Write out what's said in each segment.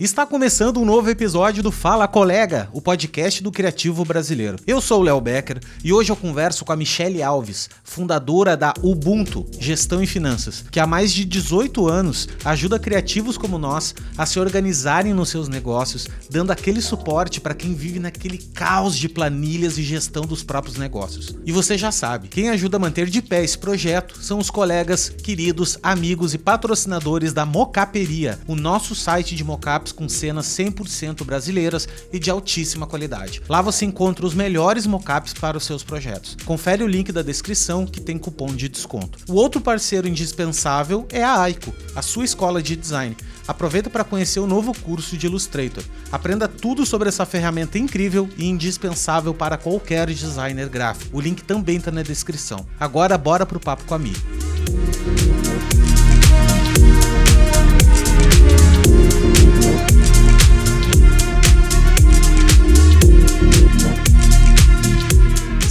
Está começando um novo episódio do Fala Colega, o podcast do criativo brasileiro. Eu sou o Léo Becker e hoje eu converso com a Michelle Alves, fundadora da Ubuntu Gestão e Finanças, que há mais de 18 anos ajuda criativos como nós a se organizarem nos seus negócios, dando aquele suporte para quem vive naquele caos de planilhas e gestão dos próprios negócios. E você já sabe, quem ajuda a manter de pé esse projeto são os colegas, queridos, amigos e patrocinadores da Mocaperia, o nosso site de mocaps com cenas 100% brasileiras e de altíssima qualidade. Lá você encontra os melhores mockups para os seus projetos. Confere o link da descrição que tem cupom de desconto. O outro parceiro indispensável é a Aiko, a sua escola de design. Aproveita para conhecer o novo curso de Illustrator. Aprenda tudo sobre essa ferramenta incrível e indispensável para qualquer designer gráfico. O link também está na descrição. Agora bora pro papo com a Mi.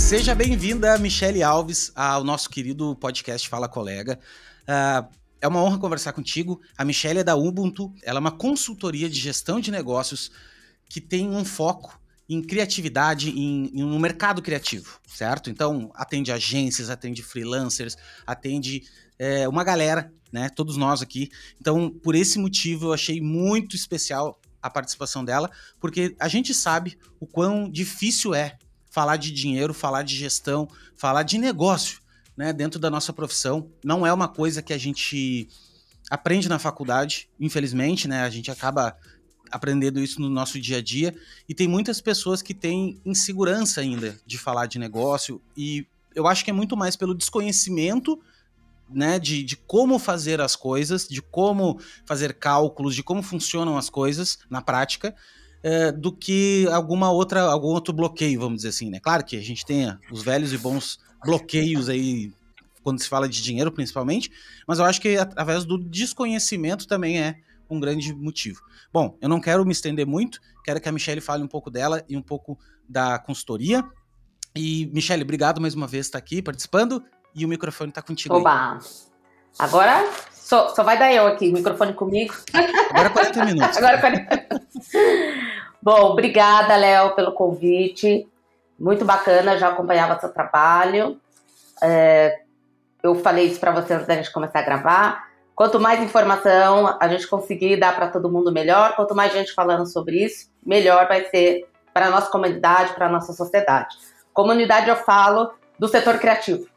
Seja bem-vinda, Michele Alves, ao nosso querido podcast Fala Colega. Uh, é uma honra conversar contigo. A Michelle é da Ubuntu, ela é uma consultoria de gestão de negócios que tem um foco em criatividade, em, em um mercado criativo, certo? Então, atende agências, atende freelancers, atende é, uma galera, né? Todos nós aqui. Então, por esse motivo, eu achei muito especial a participação dela, porque a gente sabe o quão difícil é falar de dinheiro, falar de gestão, falar de negócio, né, dentro da nossa profissão. Não é uma coisa que a gente aprende na faculdade, infelizmente, né? A gente acaba aprendendo isso no nosso dia a dia e tem muitas pessoas que têm insegurança ainda de falar de negócio e eu acho que é muito mais pelo desconhecimento né, de, de como fazer as coisas, de como fazer cálculos, de como funcionam as coisas na prática, é, do que alguma outra, algum outro bloqueio, vamos dizer assim, né? Claro que a gente tem os velhos e bons bloqueios aí quando se fala de dinheiro, principalmente, mas eu acho que através do desconhecimento também é um grande motivo. Bom, eu não quero me estender muito, quero que a Michelle fale um pouco dela e um pouco da consultoria. E, Michelle, obrigado mais uma vez por estar aqui participando e o microfone está contigo. Oba! Aí. Agora só, só vai dar eu aqui, microfone comigo. Agora 40 minutos. Agora 40 Bom, obrigada, Léo, pelo convite. Muito bacana, já acompanhava seu trabalho. É, eu falei isso para você antes da gente começar a gravar. Quanto mais informação a gente conseguir dar para todo mundo, melhor. Quanto mais gente falando sobre isso, melhor vai ser para a nossa comunidade, para a nossa sociedade. Comunidade, eu falo do setor criativo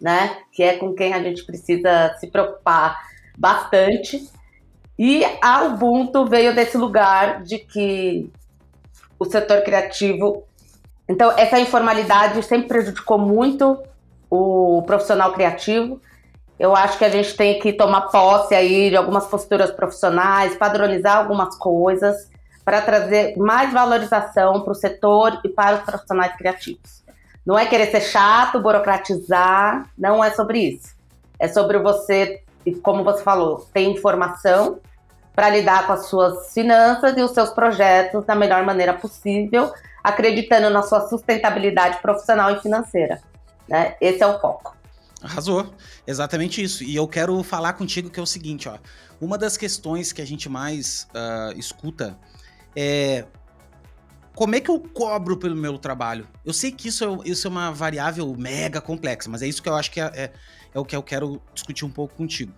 né? Que é com quem a gente precisa se preocupar bastante. E a Ubuntu veio desse lugar de que o setor criativo. Então, essa informalidade sempre prejudicou muito o profissional criativo. Eu acho que a gente tem que tomar posse aí de algumas posturas profissionais, padronizar algumas coisas para trazer mais valorização para o setor e para os profissionais criativos. Não é querer ser chato, burocratizar, não é sobre isso. É sobre você, como você falou, ter informação para lidar com as suas finanças e os seus projetos da melhor maneira possível, acreditando na sua sustentabilidade profissional e financeira. Né? Esse é o foco. Arrasou, exatamente isso. E eu quero falar contigo que é o seguinte, ó. Uma das questões que a gente mais uh, escuta é como é que eu cobro pelo meu trabalho? Eu sei que isso é, isso é uma variável mega complexa, mas é isso que eu acho que é, é, é, o que eu quero discutir um pouco contigo.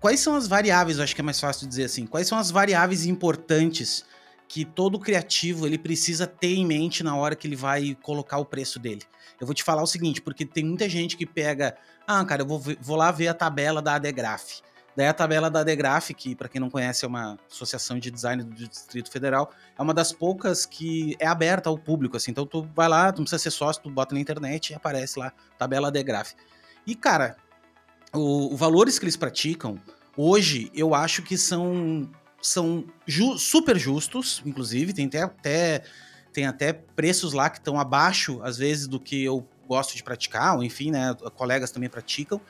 Quais são as variáveis, eu acho que é mais fácil dizer assim, quais são as variáveis importantes que todo criativo ele precisa ter em mente na hora que ele vai colocar o preço dele? Eu vou te falar o seguinte, porque tem muita gente que pega, ah, cara, eu vou, vou lá ver a tabela da Adegraph. Daí a tabela da Degraph, que para quem não conhece é uma associação de design do Distrito Federal, é uma das poucas que é aberta ao público, assim. Então tu vai lá, tu não precisa ser sócio, tu bota na internet e aparece lá, tabela Degraph. E cara, os valores que eles praticam, hoje eu acho que são, são ju super justos, inclusive, tem até, até, tem até preços lá que estão abaixo, às vezes, do que eu gosto de praticar, ou enfim, né, colegas também praticam.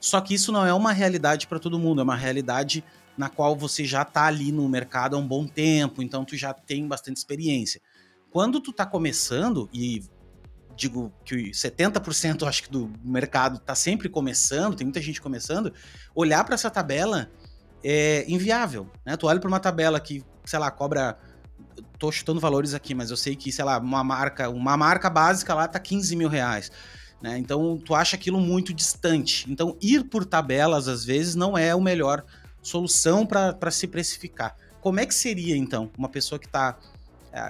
Só que isso não é uma realidade para todo mundo, é uma realidade na qual você já está ali no mercado há um bom tempo, então tu já tem bastante experiência. Quando tu está começando e digo que 70% acho que do mercado está sempre começando, tem muita gente começando, olhar para essa tabela é inviável, né? Tu olha para uma tabela que, sei lá, cobra tô chutando valores aqui, mas eu sei que, sei lá, uma marca, uma marca básica lá tá 15 mil reais. Né? Então, tu acha aquilo muito distante. Então, ir por tabelas, às vezes, não é a melhor solução para se precificar. Como é que seria, então, uma pessoa que está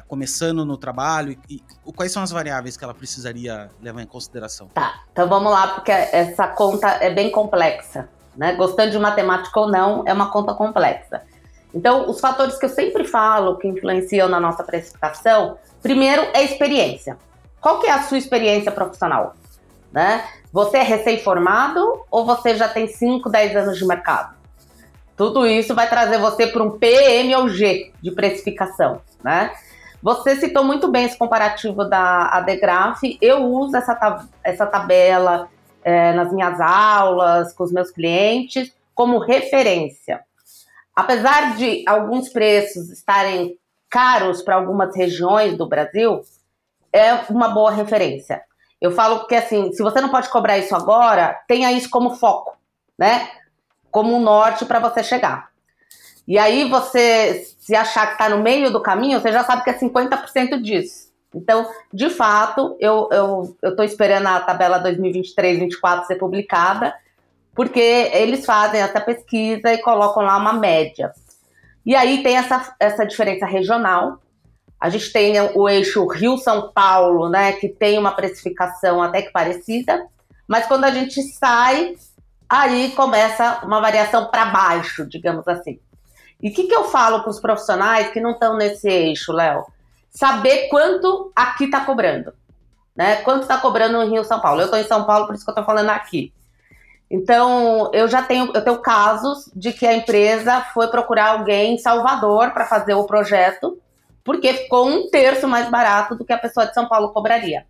começando no trabalho e, e, quais são as variáveis que ela precisaria levar em consideração? Tá, então vamos lá, porque essa conta é bem complexa. Né? Gostando de matemática ou não, é uma conta complexa. Então, os fatores que eu sempre falo que influenciam na nossa precificação, primeiro é experiência. Qual que é a sua experiência profissional? Né? Você é recém-formado ou você já tem 5, 10 anos de mercado? Tudo isso vai trazer você para um PM ou G de precificação, né? Você citou muito bem esse comparativo da Adegraph. Eu uso essa, essa tabela é, nas minhas aulas, com os meus clientes, como referência. Apesar de alguns preços estarem caros para algumas regiões do Brasil, é uma boa referência. Eu falo que assim, se você não pode cobrar isso agora, tenha isso como foco, né? Como um norte para você chegar. E aí você, se achar que está no meio do caminho, você já sabe que é 50% disso. Então, de fato, eu estou eu, esperando a tabela 2023-24 ser publicada, porque eles fazem essa pesquisa e colocam lá uma média. E aí tem essa, essa diferença regional. A gente tem o eixo Rio-São Paulo, né, que tem uma precificação até que parecida, mas quando a gente sai, aí começa uma variação para baixo, digamos assim. E o que, que eu falo para os profissionais que não estão nesse eixo, Léo? Saber quanto aqui está cobrando. Né? Quanto está cobrando no Rio São Paulo? Eu estou em São Paulo, por isso que eu estou falando aqui. Então, eu já tenho, eu tenho casos de que a empresa foi procurar alguém em Salvador para fazer o projeto, porque ficou um terço mais barato do que a pessoa de São Paulo cobraria.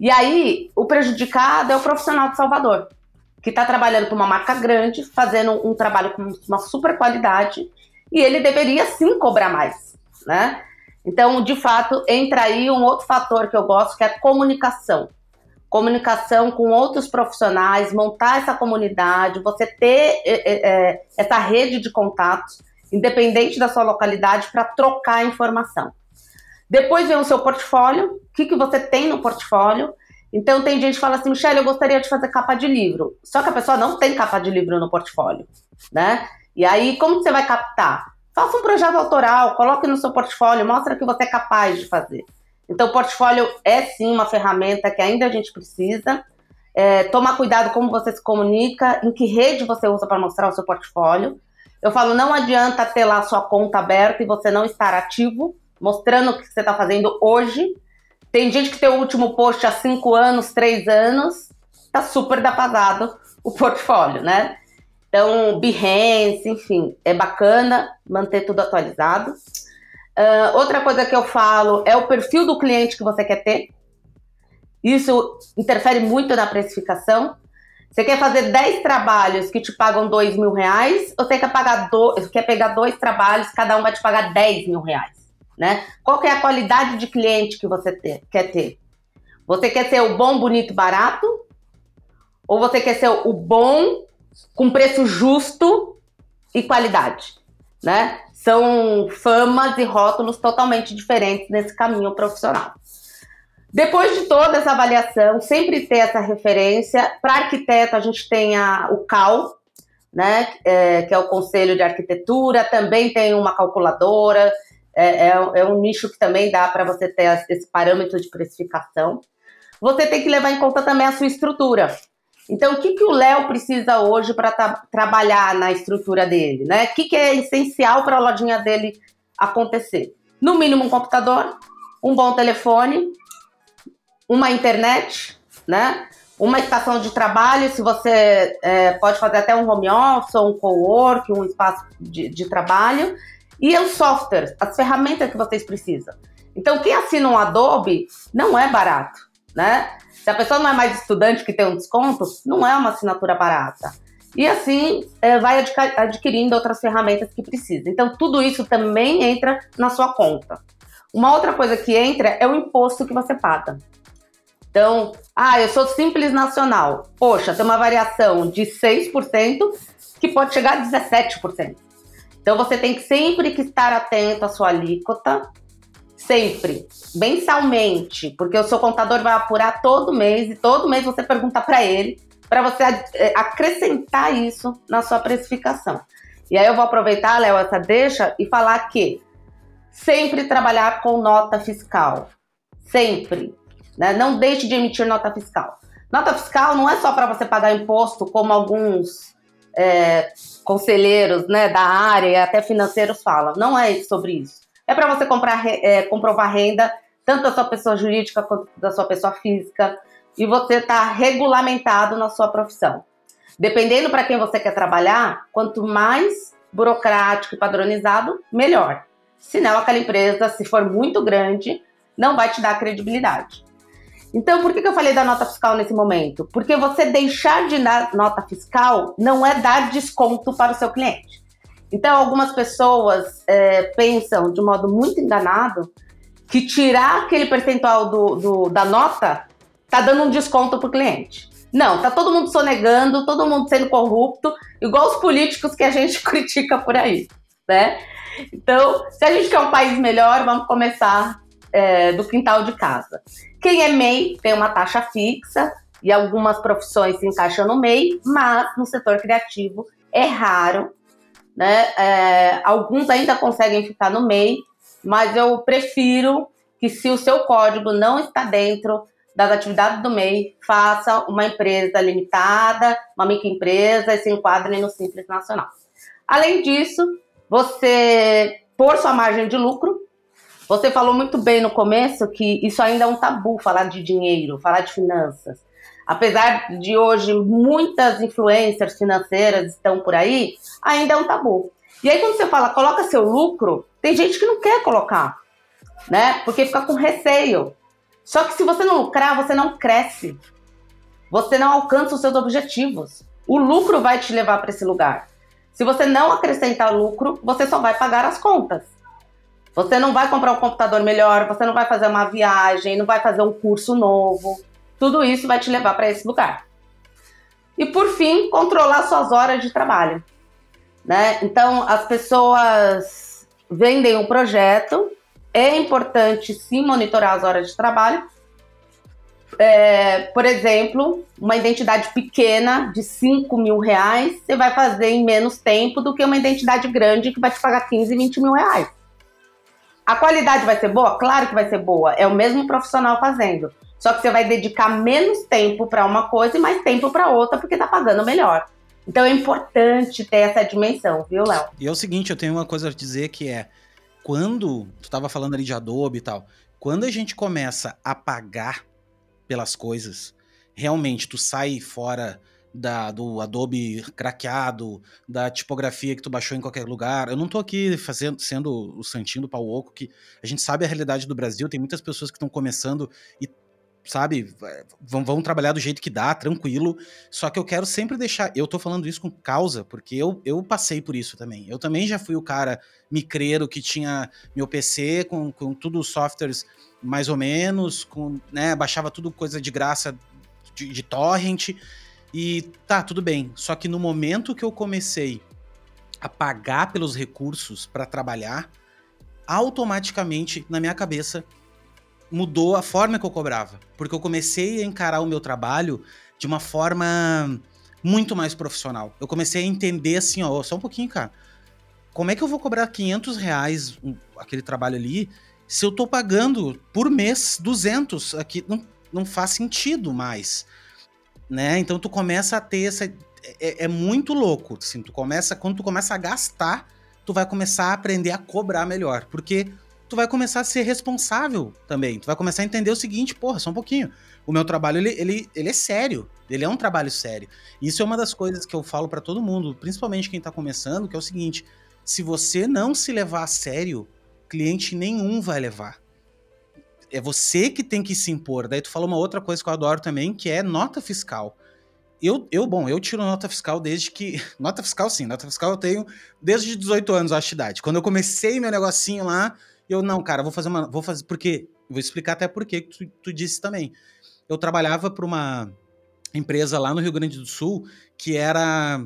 E aí, o prejudicado é o profissional de Salvador, que está trabalhando com uma marca grande, fazendo um trabalho com uma super qualidade, e ele deveria sim cobrar mais, né? Então, de fato, entra aí um outro fator que eu gosto, que é a comunicação. Comunicação com outros profissionais, montar essa comunidade, você ter é, é, essa rede de contatos, independente da sua localidade, para trocar informação. Depois vem o seu portfólio, o que, que você tem no portfólio, então tem gente que fala assim, Michelle, eu gostaria de fazer capa de livro. Só que a pessoa não tem capa de livro no portfólio, né? E aí, como você vai captar? Faça um projeto autoral, coloque no seu portfólio, mostra que você é capaz de fazer. Então, o portfólio é sim uma ferramenta que ainda a gente precisa. É, tomar cuidado como você se comunica, em que rede você usa para mostrar o seu portfólio. Eu falo, não adianta ter lá sua conta aberta e você não estar ativo, mostrando o que você está fazendo hoje, tem gente que tem o último post há cinco anos, três anos, tá super defasado o portfólio, né? Então, Behance, enfim, é bacana manter tudo atualizado. Uh, outra coisa que eu falo é o perfil do cliente que você quer ter. Isso interfere muito na precificação. Você quer fazer 10 trabalhos que te pagam 2 mil reais, ou você quer, pagar do, quer pegar dois trabalhos, cada um vai te pagar 10 mil reais? Né? Qual é a qualidade de cliente que você ter, quer ter? Você quer ser o bom, bonito, barato? Ou você quer ser o bom com preço justo e qualidade, né? São famas e rótulos totalmente diferentes nesse caminho profissional. Depois de toda essa avaliação, sempre ter essa referência. Para arquiteto, a gente tem a, o CAL, né, é, que é o Conselho de Arquitetura, também tem uma calculadora, é, é, é um nicho que também dá para você ter esse parâmetro de precificação. Você tem que levar em conta também a sua estrutura. Então, o que, que o Léo precisa hoje para tra trabalhar na estrutura dele? Né? O que, que é essencial para a lojinha dele acontecer? No mínimo, um computador, um bom telefone, uma internet, né? uma estação de trabalho, se você é, pode fazer até um home office, ou um co-work, um espaço de, de trabalho, e os softwares, as ferramentas que vocês precisam. Então, quem assina um Adobe não é barato, né? Se a pessoa não é mais estudante que tem um desconto, não é uma assinatura barata. E assim é, vai adquirindo outras ferramentas que precisa. Então, tudo isso também entra na sua conta. Uma outra coisa que entra é o imposto que você paga. Então, ah, eu sou simples nacional. Poxa, tem uma variação de 6% que pode chegar a 17%. Então você tem que sempre que estar atento à sua alíquota, sempre, mensalmente, porque o seu contador vai apurar todo mês e todo mês você pergunta para ele para você eh, acrescentar isso na sua precificação. E aí eu vou aproveitar, Léo, essa deixa e falar que sempre trabalhar com nota fiscal. Sempre. Né? Não deixe de emitir nota fiscal. Nota fiscal não é só para você pagar imposto, como alguns é, conselheiros né, da área até financeiros falam. Não é sobre isso. É para você comprar, é, comprovar renda, tanto da sua pessoa jurídica quanto da sua pessoa física, e você está regulamentado na sua profissão. Dependendo para quem você quer trabalhar, quanto mais burocrático e padronizado, melhor. Senão, aquela empresa, se for muito grande, não vai te dar credibilidade. Então, por que, eu falei da nota fiscal nesse momento? Porque você deixar de dar nota fiscal não é dar desconto para o seu cliente. Então, algumas pessoas é, pensam de modo muito enganado que tirar aquele percentual do, do da nota está dando um desconto para o cliente. Não, tá todo mundo sonegando, todo mundo sendo corrupto, igual os políticos que a gente critica por aí, né? Então, se a gente quer um país melhor, vamos começar é, do quintal de casa. Quem é MEI tem uma taxa fixa e algumas profissões se encaixam no MEI, mas no setor criativo é raro, né? É, alguns ainda conseguem ficar no MEI, mas eu prefiro que se o seu código não está dentro das atividades do MEI, faça uma empresa limitada, uma microempresa e se enquadre no Simples Nacional. Além disso, você, por sua margem de lucro, você falou muito bem no começo que isso ainda é um tabu, falar de dinheiro, falar de finanças. Apesar de hoje muitas influencers financeiras estão por aí, ainda é um tabu. E aí quando você fala coloca seu lucro, tem gente que não quer colocar, né? Porque fica com receio. Só que se você não lucrar, você não cresce. Você não alcança os seus objetivos. O lucro vai te levar para esse lugar. Se você não acrescentar lucro, você só vai pagar as contas. Você não vai comprar um computador melhor, você não vai fazer uma viagem, não vai fazer um curso novo. Tudo isso vai te levar para esse lugar. E por fim, controlar suas horas de trabalho. Né? Então, as pessoas vendem um projeto, é importante sim monitorar as horas de trabalho. É, por exemplo, uma identidade pequena de 5 mil reais, você vai fazer em menos tempo do que uma identidade grande que vai te pagar 15, 20 mil reais. A qualidade vai ser boa? Claro que vai ser boa. É o mesmo profissional fazendo. Só que você vai dedicar menos tempo para uma coisa e mais tempo para outra porque tá pagando melhor. Então é importante ter essa dimensão, viu, Léo? E é o seguinte, eu tenho uma coisa a dizer que é quando tu estava falando ali de Adobe e tal, quando a gente começa a pagar pelas coisas, realmente tu sai fora da, do Adobe craqueado, da tipografia que tu baixou em qualquer lugar. Eu não tô aqui fazendo, sendo o santinho do pau oco, que a gente sabe a realidade do Brasil, tem muitas pessoas que estão começando e sabe, vão, vão trabalhar do jeito que dá, tranquilo. Só que eu quero sempre deixar. Eu tô falando isso com causa, porque eu, eu passei por isso também. Eu também já fui o cara micreiro que tinha meu PC com, com tudo softwares mais ou menos, com, né, baixava tudo coisa de graça de, de torrent. E tá, tudo bem. Só que no momento que eu comecei a pagar pelos recursos para trabalhar, automaticamente na minha cabeça mudou a forma que eu cobrava, porque eu comecei a encarar o meu trabalho de uma forma muito mais profissional. Eu comecei a entender assim, ó, só um pouquinho, cara. Como é que eu vou cobrar 500 reais aquele trabalho ali se eu tô pagando por mês 200? Aqui não, não faz sentido mais né? Então tu começa a ter essa. É, é, muito louco, assim, tu começa, quando tu começa a gastar, tu vai começar a aprender a cobrar melhor, porque tu vai começar a ser responsável também, tu vai começar a entender o seguinte, porra, só um pouquinho, o meu trabalho, ele, ele, ele é sério, ele é um trabalho sério, isso é uma das coisas que eu falo para todo mundo, principalmente quem tá começando, que é o seguinte, se você não se levar a sério, cliente nenhum vai levar, é você que tem que se impor. Daí tu falou uma outra coisa que eu adoro também, que é nota fiscal. Eu, eu, bom, eu tiro nota fiscal desde que. Nota fiscal, sim, nota fiscal eu tenho desde 18 anos, acho de idade. Quando eu comecei meu negocinho lá, eu, não, cara, vou fazer uma. Vou fazer. Porque. Vou explicar até por que tu, tu disse também. eu trabalhava para uma empresa lá no Rio Grande do Sul que era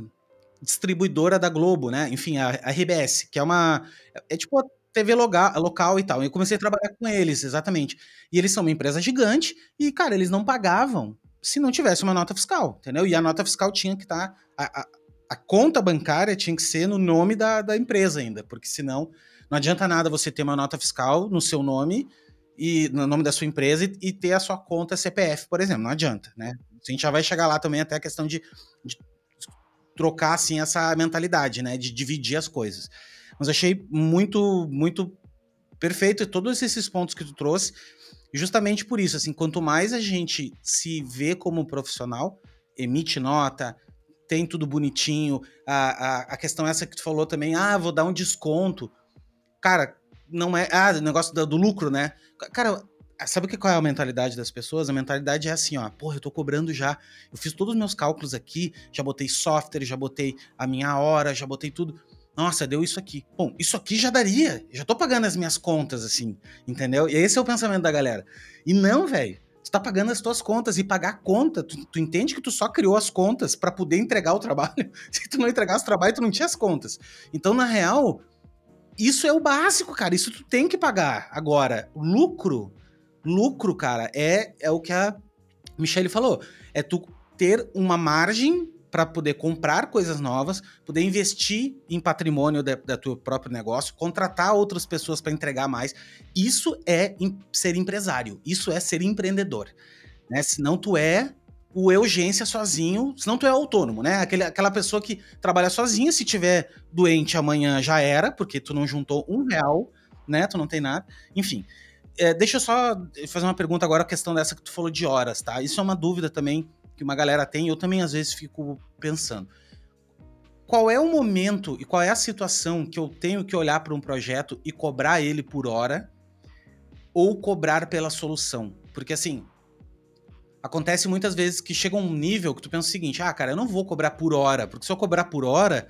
distribuidora da Globo, né? Enfim, a, a RBS, que é uma. É tipo a TV local, e tal. Eu comecei a trabalhar com eles, exatamente. E eles são uma empresa gigante e, cara, eles não pagavam se não tivesse uma nota fiscal, entendeu? E a nota fiscal tinha que estar. Tá, a, a, conta bancária tinha que ser no nome da, da empresa ainda, porque senão não adianta nada você ter uma nota fiscal no seu nome e no nome da sua empresa e, e ter a sua conta CPF, por exemplo. Não adianta, né? A gente já vai chegar lá também até a questão de, de trocar assim essa mentalidade, né, de dividir as coisas. Mas achei muito muito perfeito todos esses pontos que tu trouxe, justamente por isso, assim, quanto mais a gente se vê como profissional, emite nota, tem tudo bonitinho, a, a, a questão essa que tu falou também, ah, vou dar um desconto. Cara, não é. Ah, negócio do, do lucro, né? Cara, Sabe que qual é a mentalidade das pessoas? A mentalidade é assim, ó, porra, eu tô cobrando já. Eu fiz todos os meus cálculos aqui, já botei software, já botei a minha hora, já botei tudo. Nossa, deu isso aqui. Bom, isso aqui já daria. Já tô pagando as minhas contas, assim, entendeu? E esse é o pensamento da galera. E não, velho. Tu tá pagando as tuas contas e pagar a conta. Tu, tu entende que tu só criou as contas para poder entregar o trabalho. Se tu não entregasse o trabalho, tu não tinha as contas. Então, na real, isso é o básico, cara. Isso tu tem que pagar. Agora, lucro lucro, cara, é, é o que a Michelle falou. É tu ter uma margem para poder comprar coisas novas, poder investir em patrimônio da, teu próprio negócio, contratar outras pessoas para entregar mais. Isso é ser empresário, isso é ser empreendedor. Né? Senão tu é o urgência sozinho, senão tu é autônomo, né? Aquele, aquela pessoa que trabalha sozinha, se tiver doente amanhã já era, porque tu não juntou um real, né? Tu não tem nada. Enfim, é, deixa eu só fazer uma pergunta agora, a questão dessa que tu falou de horas, tá? Isso é uma dúvida também que uma galera tem, eu também às vezes fico pensando. Qual é o momento e qual é a situação que eu tenho que olhar para um projeto e cobrar ele por hora ou cobrar pela solução? Porque assim, acontece muitas vezes que chega um nível que tu pensa o seguinte: ah, cara, eu não vou cobrar por hora, porque se eu cobrar por hora,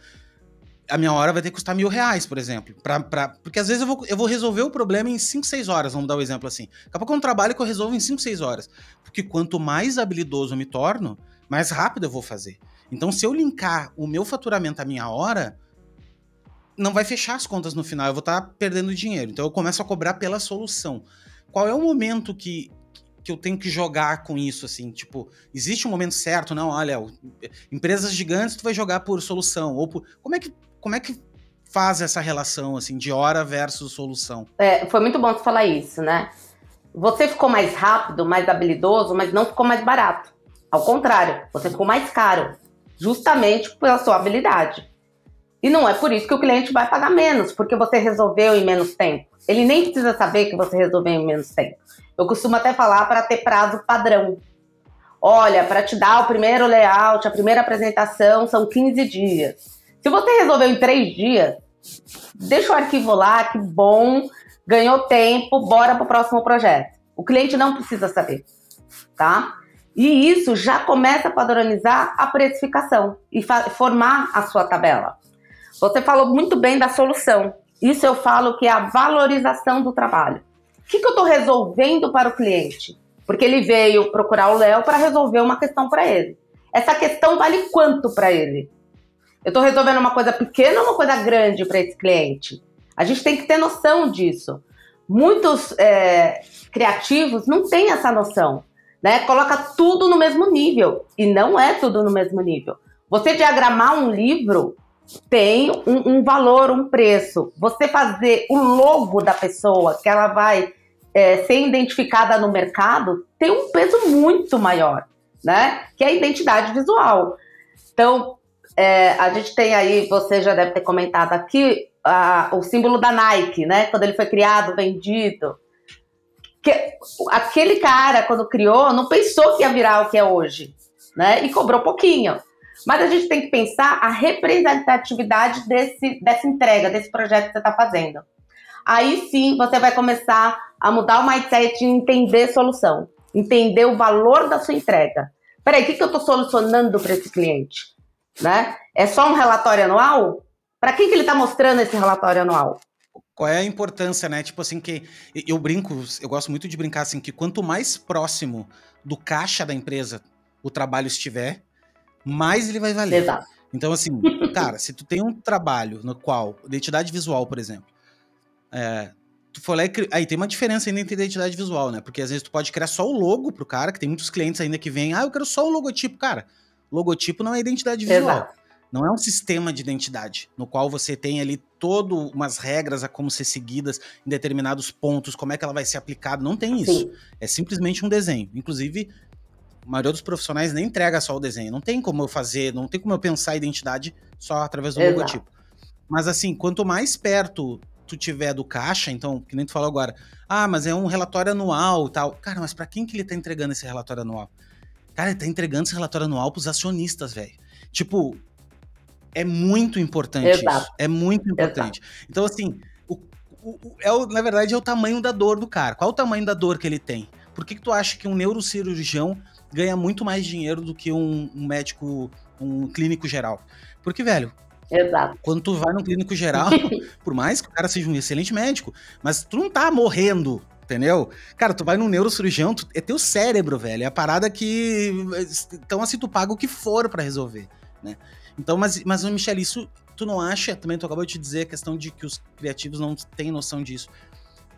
a minha hora vai ter que custar mil reais, por exemplo. Pra, pra, porque às vezes eu vou, eu vou resolver o problema em 5, 6 horas, vamos dar um exemplo assim. Daqui a pouco é um trabalho que eu resolvo em 5, 6 horas. Porque quanto mais habilidoso eu me torno, mais rápido eu vou fazer. Então, se eu linkar o meu faturamento à minha hora, não vai fechar as contas no final, eu vou estar tá perdendo dinheiro. Então, eu começo a cobrar pela solução. Qual é o momento que, que eu tenho que jogar com isso, assim, tipo, existe um momento certo, não, olha, empresas gigantes tu vai jogar por solução, ou por, como é que como é que faz essa relação assim de hora versus solução? É, foi muito bom você falar isso, né? Você ficou mais rápido, mais habilidoso, mas não ficou mais barato. Ao contrário, você ficou mais caro, justamente pela sua habilidade. E não é por isso que o cliente vai pagar menos, porque você resolveu em menos tempo. Ele nem precisa saber que você resolveu em menos tempo. Eu costumo até falar para ter prazo padrão. Olha, para te dar o primeiro layout, a primeira apresentação são 15 dias. Se você resolveu em três dias, deixa o arquivo lá, que bom, ganhou tempo, bora para o próximo projeto. O cliente não precisa saber, tá? E isso já começa a padronizar a precificação e formar a sua tabela. Você falou muito bem da solução. Isso eu falo que é a valorização do trabalho. O que, que eu estou resolvendo para o cliente? Porque ele veio procurar o Léo para resolver uma questão para ele. Essa questão vale quanto para ele? Eu estou resolvendo uma coisa pequena ou uma coisa grande para esse cliente? A gente tem que ter noção disso. Muitos é, criativos não têm essa noção, né? Coloca tudo no mesmo nível e não é tudo no mesmo nível. Você diagramar um livro tem um, um valor, um preço. Você fazer o logo da pessoa que ela vai é, ser identificada no mercado tem um peso muito maior, né? Que é a identidade visual. Então, é, a gente tem aí, você já deve ter comentado aqui, a, o símbolo da Nike, né? Quando ele foi criado, vendido. Que, aquele cara, quando criou, não pensou que ia virar o que é hoje, né? E cobrou pouquinho. Mas a gente tem que pensar a representatividade desse, dessa entrega, desse projeto que você está fazendo. Aí sim você vai começar a mudar o mindset e entender solução, entender o valor da sua entrega. Peraí, o que, que eu estou solucionando para esse cliente? Né? É só um relatório anual? Para quem que ele está mostrando esse relatório anual? Qual é a importância, né? Tipo assim, que eu brinco, eu gosto muito de brincar assim, que quanto mais próximo do caixa da empresa o trabalho estiver, mais ele vai valer. Exato. Então, assim, cara, se tu tem um trabalho no qual, identidade visual, por exemplo, é, tu for lá e cri... aí tem uma diferença ainda entre identidade visual, né? Porque às vezes tu pode criar só o logo pro cara, que tem muitos clientes ainda que vêm, ah, eu quero só o logotipo. Cara, logotipo não é identidade visual. Exato. Não é um sistema de identidade no qual você tem ali todo umas regras a como ser seguidas em determinados pontos, como é que ela vai ser aplicada. Não tem isso. Sim. É simplesmente um desenho. Inclusive, a maioria dos profissionais nem entrega só o desenho. Não tem como eu fazer, não tem como eu pensar a identidade só através do Exato. logotipo. Mas assim, quanto mais perto tu tiver do caixa, então, que nem tu falou agora, ah, mas é um relatório anual e tal. Cara, mas para quem que ele tá entregando esse relatório anual? Cara, ele tá entregando esse relatório anual pros acionistas, velho. Tipo, é muito importante Exato. isso. É muito importante. Exato. Então, assim, o, o, é o, na verdade, é o tamanho da dor do cara. Qual o tamanho da dor que ele tem? Por que, que tu acha que um neurocirurgião ganha muito mais dinheiro do que um, um médico, um clínico geral? Porque, velho, Exato. Quando tu vai no clínico geral, por mais que o cara seja um excelente médico, mas tu não tá morrendo, entendeu? Cara, tu vai num neurocirurgião, tu, é teu cérebro, velho. É a parada que. Então, assim, tu paga o que for para resolver, né? Então, mas, mas Michele, isso tu não acha? Também tu acabou de dizer a questão de que os criativos não têm noção disso.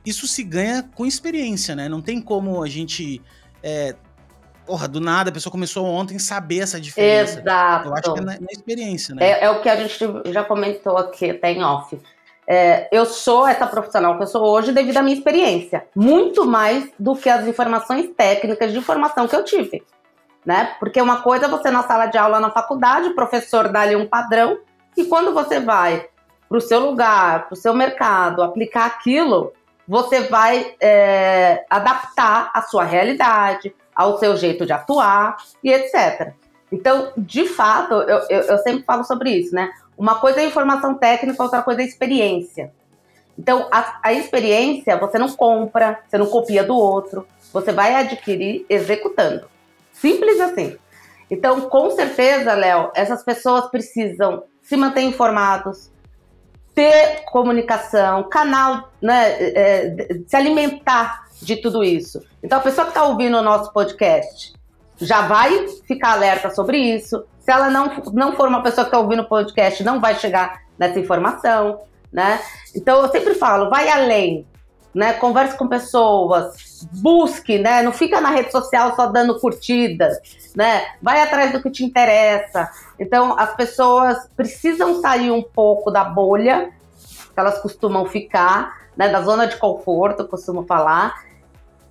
Isso se ganha com experiência, né? Não tem como a gente. É, porra, do nada, a pessoa começou ontem saber essa diferença. Exato. Eu acho que é na, na experiência, né? É, é, o que a gente já comentou aqui, até em off. É, eu sou essa profissional que eu sou hoje devido à minha experiência. Muito mais do que as informações técnicas de formação que eu tive. Né? Porque uma coisa é você na sala de aula na faculdade, o professor dá ali um padrão, e quando você vai para o seu lugar, para o seu mercado, aplicar aquilo, você vai é, adaptar a sua realidade, ao seu jeito de atuar e etc. Então, de fato, eu, eu, eu sempre falo sobre isso, né? Uma coisa é informação técnica, outra coisa é experiência. Então, a, a, experiência você não compra, você não copia do outro, você vai adquirir executando. Simples assim. Então, com certeza, Léo, essas pessoas precisam se manter informados, ter comunicação, canal, né, é, se alimentar de tudo isso. Então, a pessoa que está ouvindo o nosso podcast já vai ficar alerta sobre isso. Se ela não, não for uma pessoa que está ouvindo o podcast, não vai chegar nessa informação, né? Então, eu sempre falo, vai além, né? Converse com pessoas, busque, né? Não fica na rede social só dando curtidas, né? Vai atrás do que te interessa. Então, as pessoas precisam sair um pouco da bolha que elas costumam ficar, né? Da zona de conforto, costumo falar,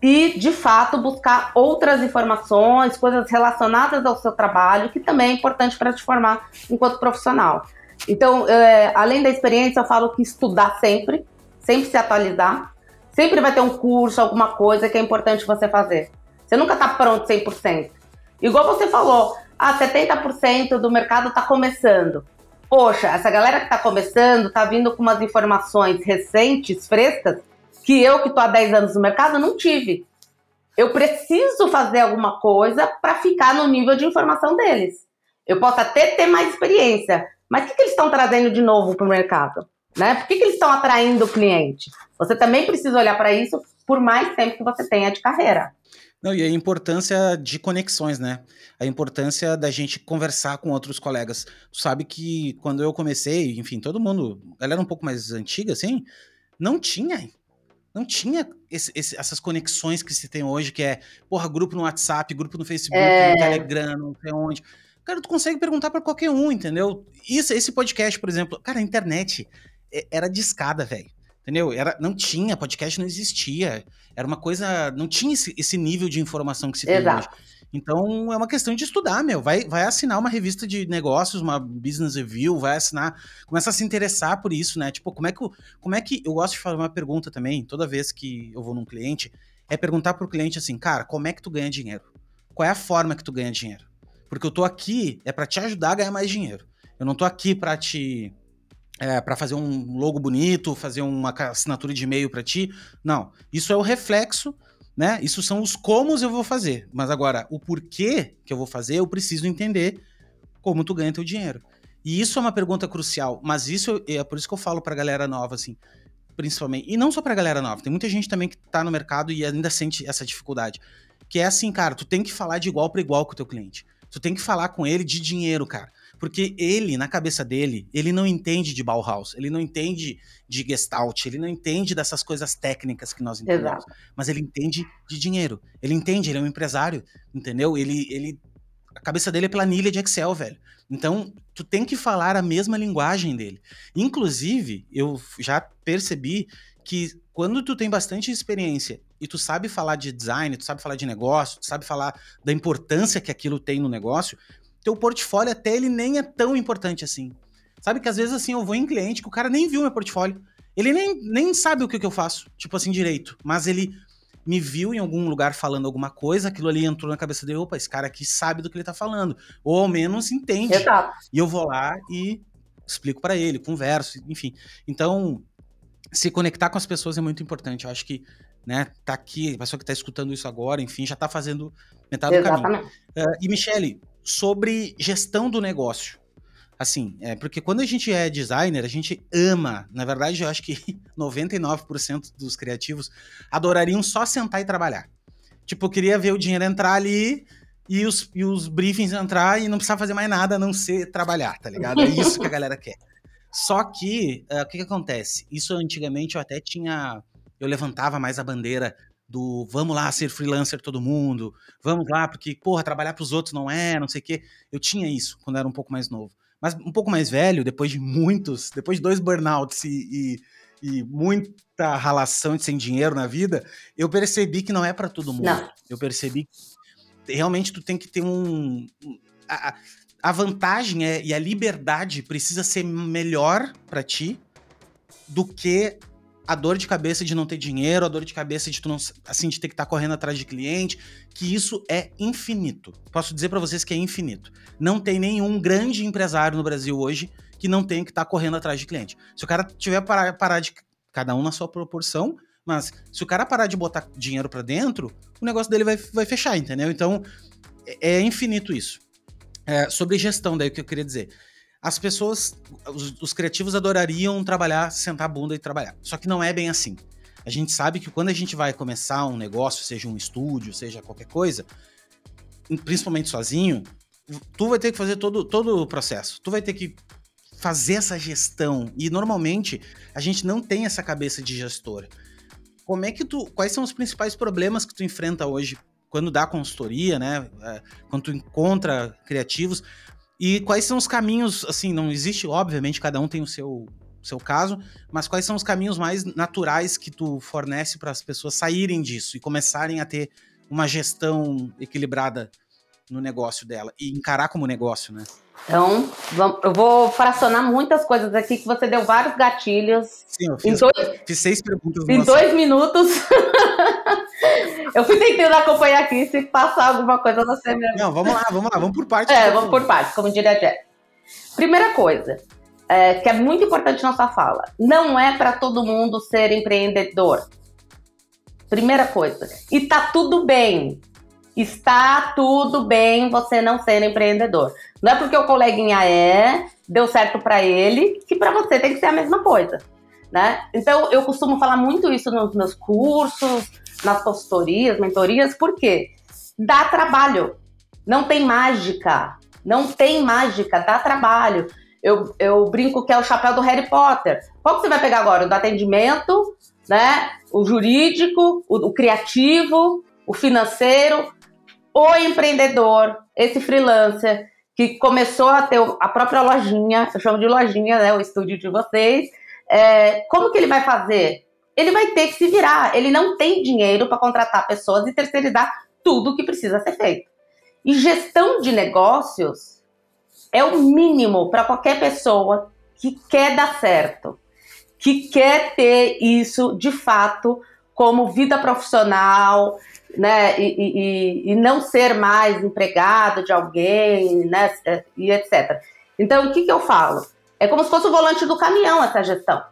e, de fato, buscar outras informações, coisas relacionadas ao seu trabalho, que também é importante para te formar enquanto profissional. Então, é, além da experiência, eu falo que estudar sempre, sempre se atualizar, sempre vai ter um curso, alguma coisa que é importante você fazer. Você nunca está pronto 100%. Igual você falou, ah, 70% do mercado está começando. Poxa, essa galera que está começando está vindo com umas informações recentes, frescas, que eu, que estou há 10 anos no mercado, não tive. Eu preciso fazer alguma coisa para ficar no nível de informação deles. Eu posso até ter mais experiência, mas o que, que eles estão trazendo de novo para o mercado? Né? Por que, que eles estão atraindo o cliente? Você também precisa olhar para isso por mais tempo que você tenha de carreira. Não, e a importância de conexões, né? A importância da gente conversar com outros colegas. Sabe que quando eu comecei, enfim, todo mundo, ela era um pouco mais antiga, assim, não tinha não tinha esse, esse, essas conexões que se tem hoje, que é, porra, grupo no WhatsApp, grupo no Facebook, é... no Telegram, não sei onde. Cara, tu consegue perguntar para qualquer um, entendeu? Isso, esse podcast, por exemplo, cara, a internet era de escada, velho. Entendeu? Era, não tinha, podcast não existia. Era uma coisa. Não tinha esse, esse nível de informação que se tem Exato. hoje. Então é uma questão de estudar, meu. Vai, vai assinar uma revista de negócios, uma business review, vai assinar, começa a se interessar por isso, né? Tipo, como é que, como é que eu gosto de fazer uma pergunta também, toda vez que eu vou num cliente, é perguntar pro cliente assim, cara, como é que tu ganha dinheiro? Qual é a forma que tu ganha dinheiro? Porque eu tô aqui é para te ajudar a ganhar mais dinheiro. Eu não tô aqui para te é, para fazer um logo bonito, fazer uma assinatura de e-mail para ti. Não, isso é o reflexo né? Isso são os comos eu vou fazer. Mas agora, o porquê que eu vou fazer, eu preciso entender como tu ganha teu dinheiro. E isso é uma pergunta crucial, mas isso é por isso que eu falo pra galera nova, assim, principalmente. E não só pra galera nova, tem muita gente também que tá no mercado e ainda sente essa dificuldade. que é assim, cara, tu tem que falar de igual para igual com o teu cliente. Tu tem que falar com ele de dinheiro, cara. Porque ele, na cabeça dele, ele não entende de Bauhaus, ele não entende de Gestalt, ele não entende dessas coisas técnicas que nós entendemos. Exato. Mas ele entende de dinheiro. Ele entende, ele é um empresário, entendeu? Ele, ele. A cabeça dele é planilha de Excel, velho. Então, tu tem que falar a mesma linguagem dele. Inclusive, eu já percebi que quando tu tem bastante experiência e tu sabe falar de design, tu sabe falar de negócio, tu sabe falar da importância que aquilo tem no negócio, teu portfólio até ele nem é tão importante assim. Sabe que às vezes assim eu vou em cliente que o cara nem viu meu portfólio. Ele nem, nem sabe o que, que eu faço, tipo assim, direito. Mas ele me viu em algum lugar falando alguma coisa, aquilo ali entrou na cabeça dele, opa, esse cara aqui sabe do que ele tá falando. Ou ao menos entende. Exato. E eu vou lá e explico para ele, converso, enfim. Então, se conectar com as pessoas é muito importante. Eu acho que, né, tá aqui, a pessoa que tá escutando isso agora, enfim, já tá fazendo metade Exatamente. do caminho. Uh, e, Michele, sobre gestão do negócio. Assim, é, porque quando a gente é designer, a gente ama. Na verdade, eu acho que 99% dos criativos adorariam só sentar e trabalhar. Tipo, queria ver o dinheiro entrar ali e os, e os briefings entrar e não precisar fazer mais nada a não ser trabalhar, tá ligado? É isso que a galera quer. Só que, uh, o que, que acontece? Isso antigamente eu até tinha. Eu levantava mais a bandeira do vamos lá ser freelancer todo mundo, vamos lá, porque, porra, trabalhar para os outros não é, não sei o quê. Eu tinha isso quando era um pouco mais novo. Mas um pouco mais velho, depois de muitos, depois de dois burnouts e, e, e muita ralação de sem dinheiro na vida, eu percebi que não é para todo mundo. Não. Eu percebi que realmente tu tem que ter um. A, a vantagem é, e a liberdade precisa ser melhor para ti do que a dor de cabeça de não ter dinheiro, a dor de cabeça de tu não, assim, de ter que estar tá correndo atrás de cliente, que isso é infinito. Posso dizer para vocês que é infinito. Não tem nenhum grande empresário no Brasil hoje que não tenha que estar tá correndo atrás de cliente. Se o cara tiver parar, parar de cada um na sua proporção, mas se o cara parar de botar dinheiro para dentro, o negócio dele vai, vai fechar, entendeu? Então é, é infinito isso. É, sobre gestão, daí o que eu queria dizer as pessoas, os, os, criativos adorariam trabalhar, sentar a bunda e trabalhar. Só que não é bem assim. A gente sabe que quando a gente vai começar um negócio, seja um estúdio, seja qualquer coisa, principalmente sozinho, tu vai ter que fazer todo, todo o processo. Tu vai ter que fazer essa gestão. E normalmente a gente não tem essa cabeça de gestor. Como é que tu. Quais são os principais problemas que tu enfrenta hoje quando dá consultoria, né? É, quando tu encontra criativos? E quais são os caminhos, assim, não existe, obviamente, cada um tem o seu, seu caso, mas quais são os caminhos mais naturais que tu fornece para as pessoas saírem disso e começarem a ter uma gestão equilibrada no negócio dela e encarar como negócio, né? Então, eu vou fracionar muitas coisas aqui que você deu vários gatilhos. Sim, eu fiz, dois, fiz seis perguntas. Em dois minutos. eu fui tentando acompanhar aqui se passar alguma coisa você mesmo. Não, vamos lá, vamos lá, vamos por partes. É, vamos por partes, como diria a Jess. Primeira coisa, é, que é muito importante na sua fala, não é para todo mundo ser empreendedor. Primeira coisa. E tá tudo bem. Está tudo bem você não ser empreendedor. Não é porque o coleguinha é, deu certo para ele, que para você tem que ser a mesma coisa. Né? Então, eu costumo falar muito isso nos meus cursos, nas consultorias, mentorias, porque dá trabalho. Não tem mágica. Não tem mágica, dá trabalho. Eu, eu brinco que é o chapéu do Harry Potter. Qual que você vai pegar agora? O do atendimento, né? O jurídico, o, o criativo, o financeiro o empreendedor, esse freelancer que começou a ter a própria lojinha, eu chamo de lojinha, né, o estúdio de vocês, é, como que ele vai fazer? Ele vai ter que se virar. Ele não tem dinheiro para contratar pessoas e terceirizar tudo que precisa ser feito. E gestão de negócios é o mínimo para qualquer pessoa que quer dar certo, que quer ter isso de fato como vida profissional, né, e, e, e, não ser mais empregado de alguém, né, e etc. Então, o que, que eu falo? É como se fosse o volante do caminhão essa gestão.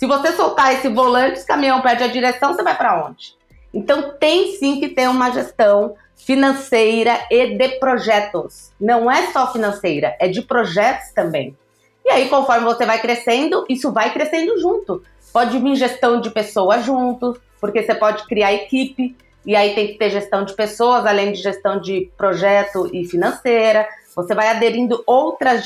Se você soltar esse volante, esse caminhão perde a direção, você vai para onde? Então, tem sim que ter uma gestão financeira e de projetos. Não é só financeira, é de projetos também. E aí, conforme você vai crescendo, isso vai crescendo junto. Pode vir gestão de pessoas junto, porque você pode criar equipe e aí tem que ter gestão de pessoas, além de gestão de projeto e financeira. Você vai aderindo outras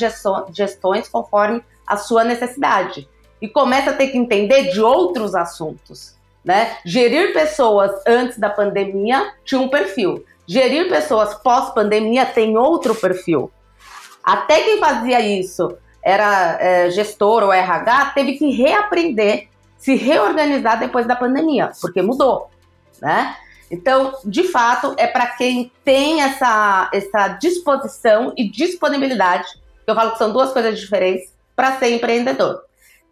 gestões conforme a sua necessidade. E começa a ter que entender de outros assuntos. Né? Gerir pessoas antes da pandemia tinha um perfil. Gerir pessoas pós-pandemia tem outro perfil. Até quem fazia isso era é, gestor ou RH, teve que reaprender, se reorganizar depois da pandemia, porque mudou, né? Então, de fato, é para quem tem essa, essa disposição e disponibilidade, eu falo que são duas coisas diferentes, para ser empreendedor.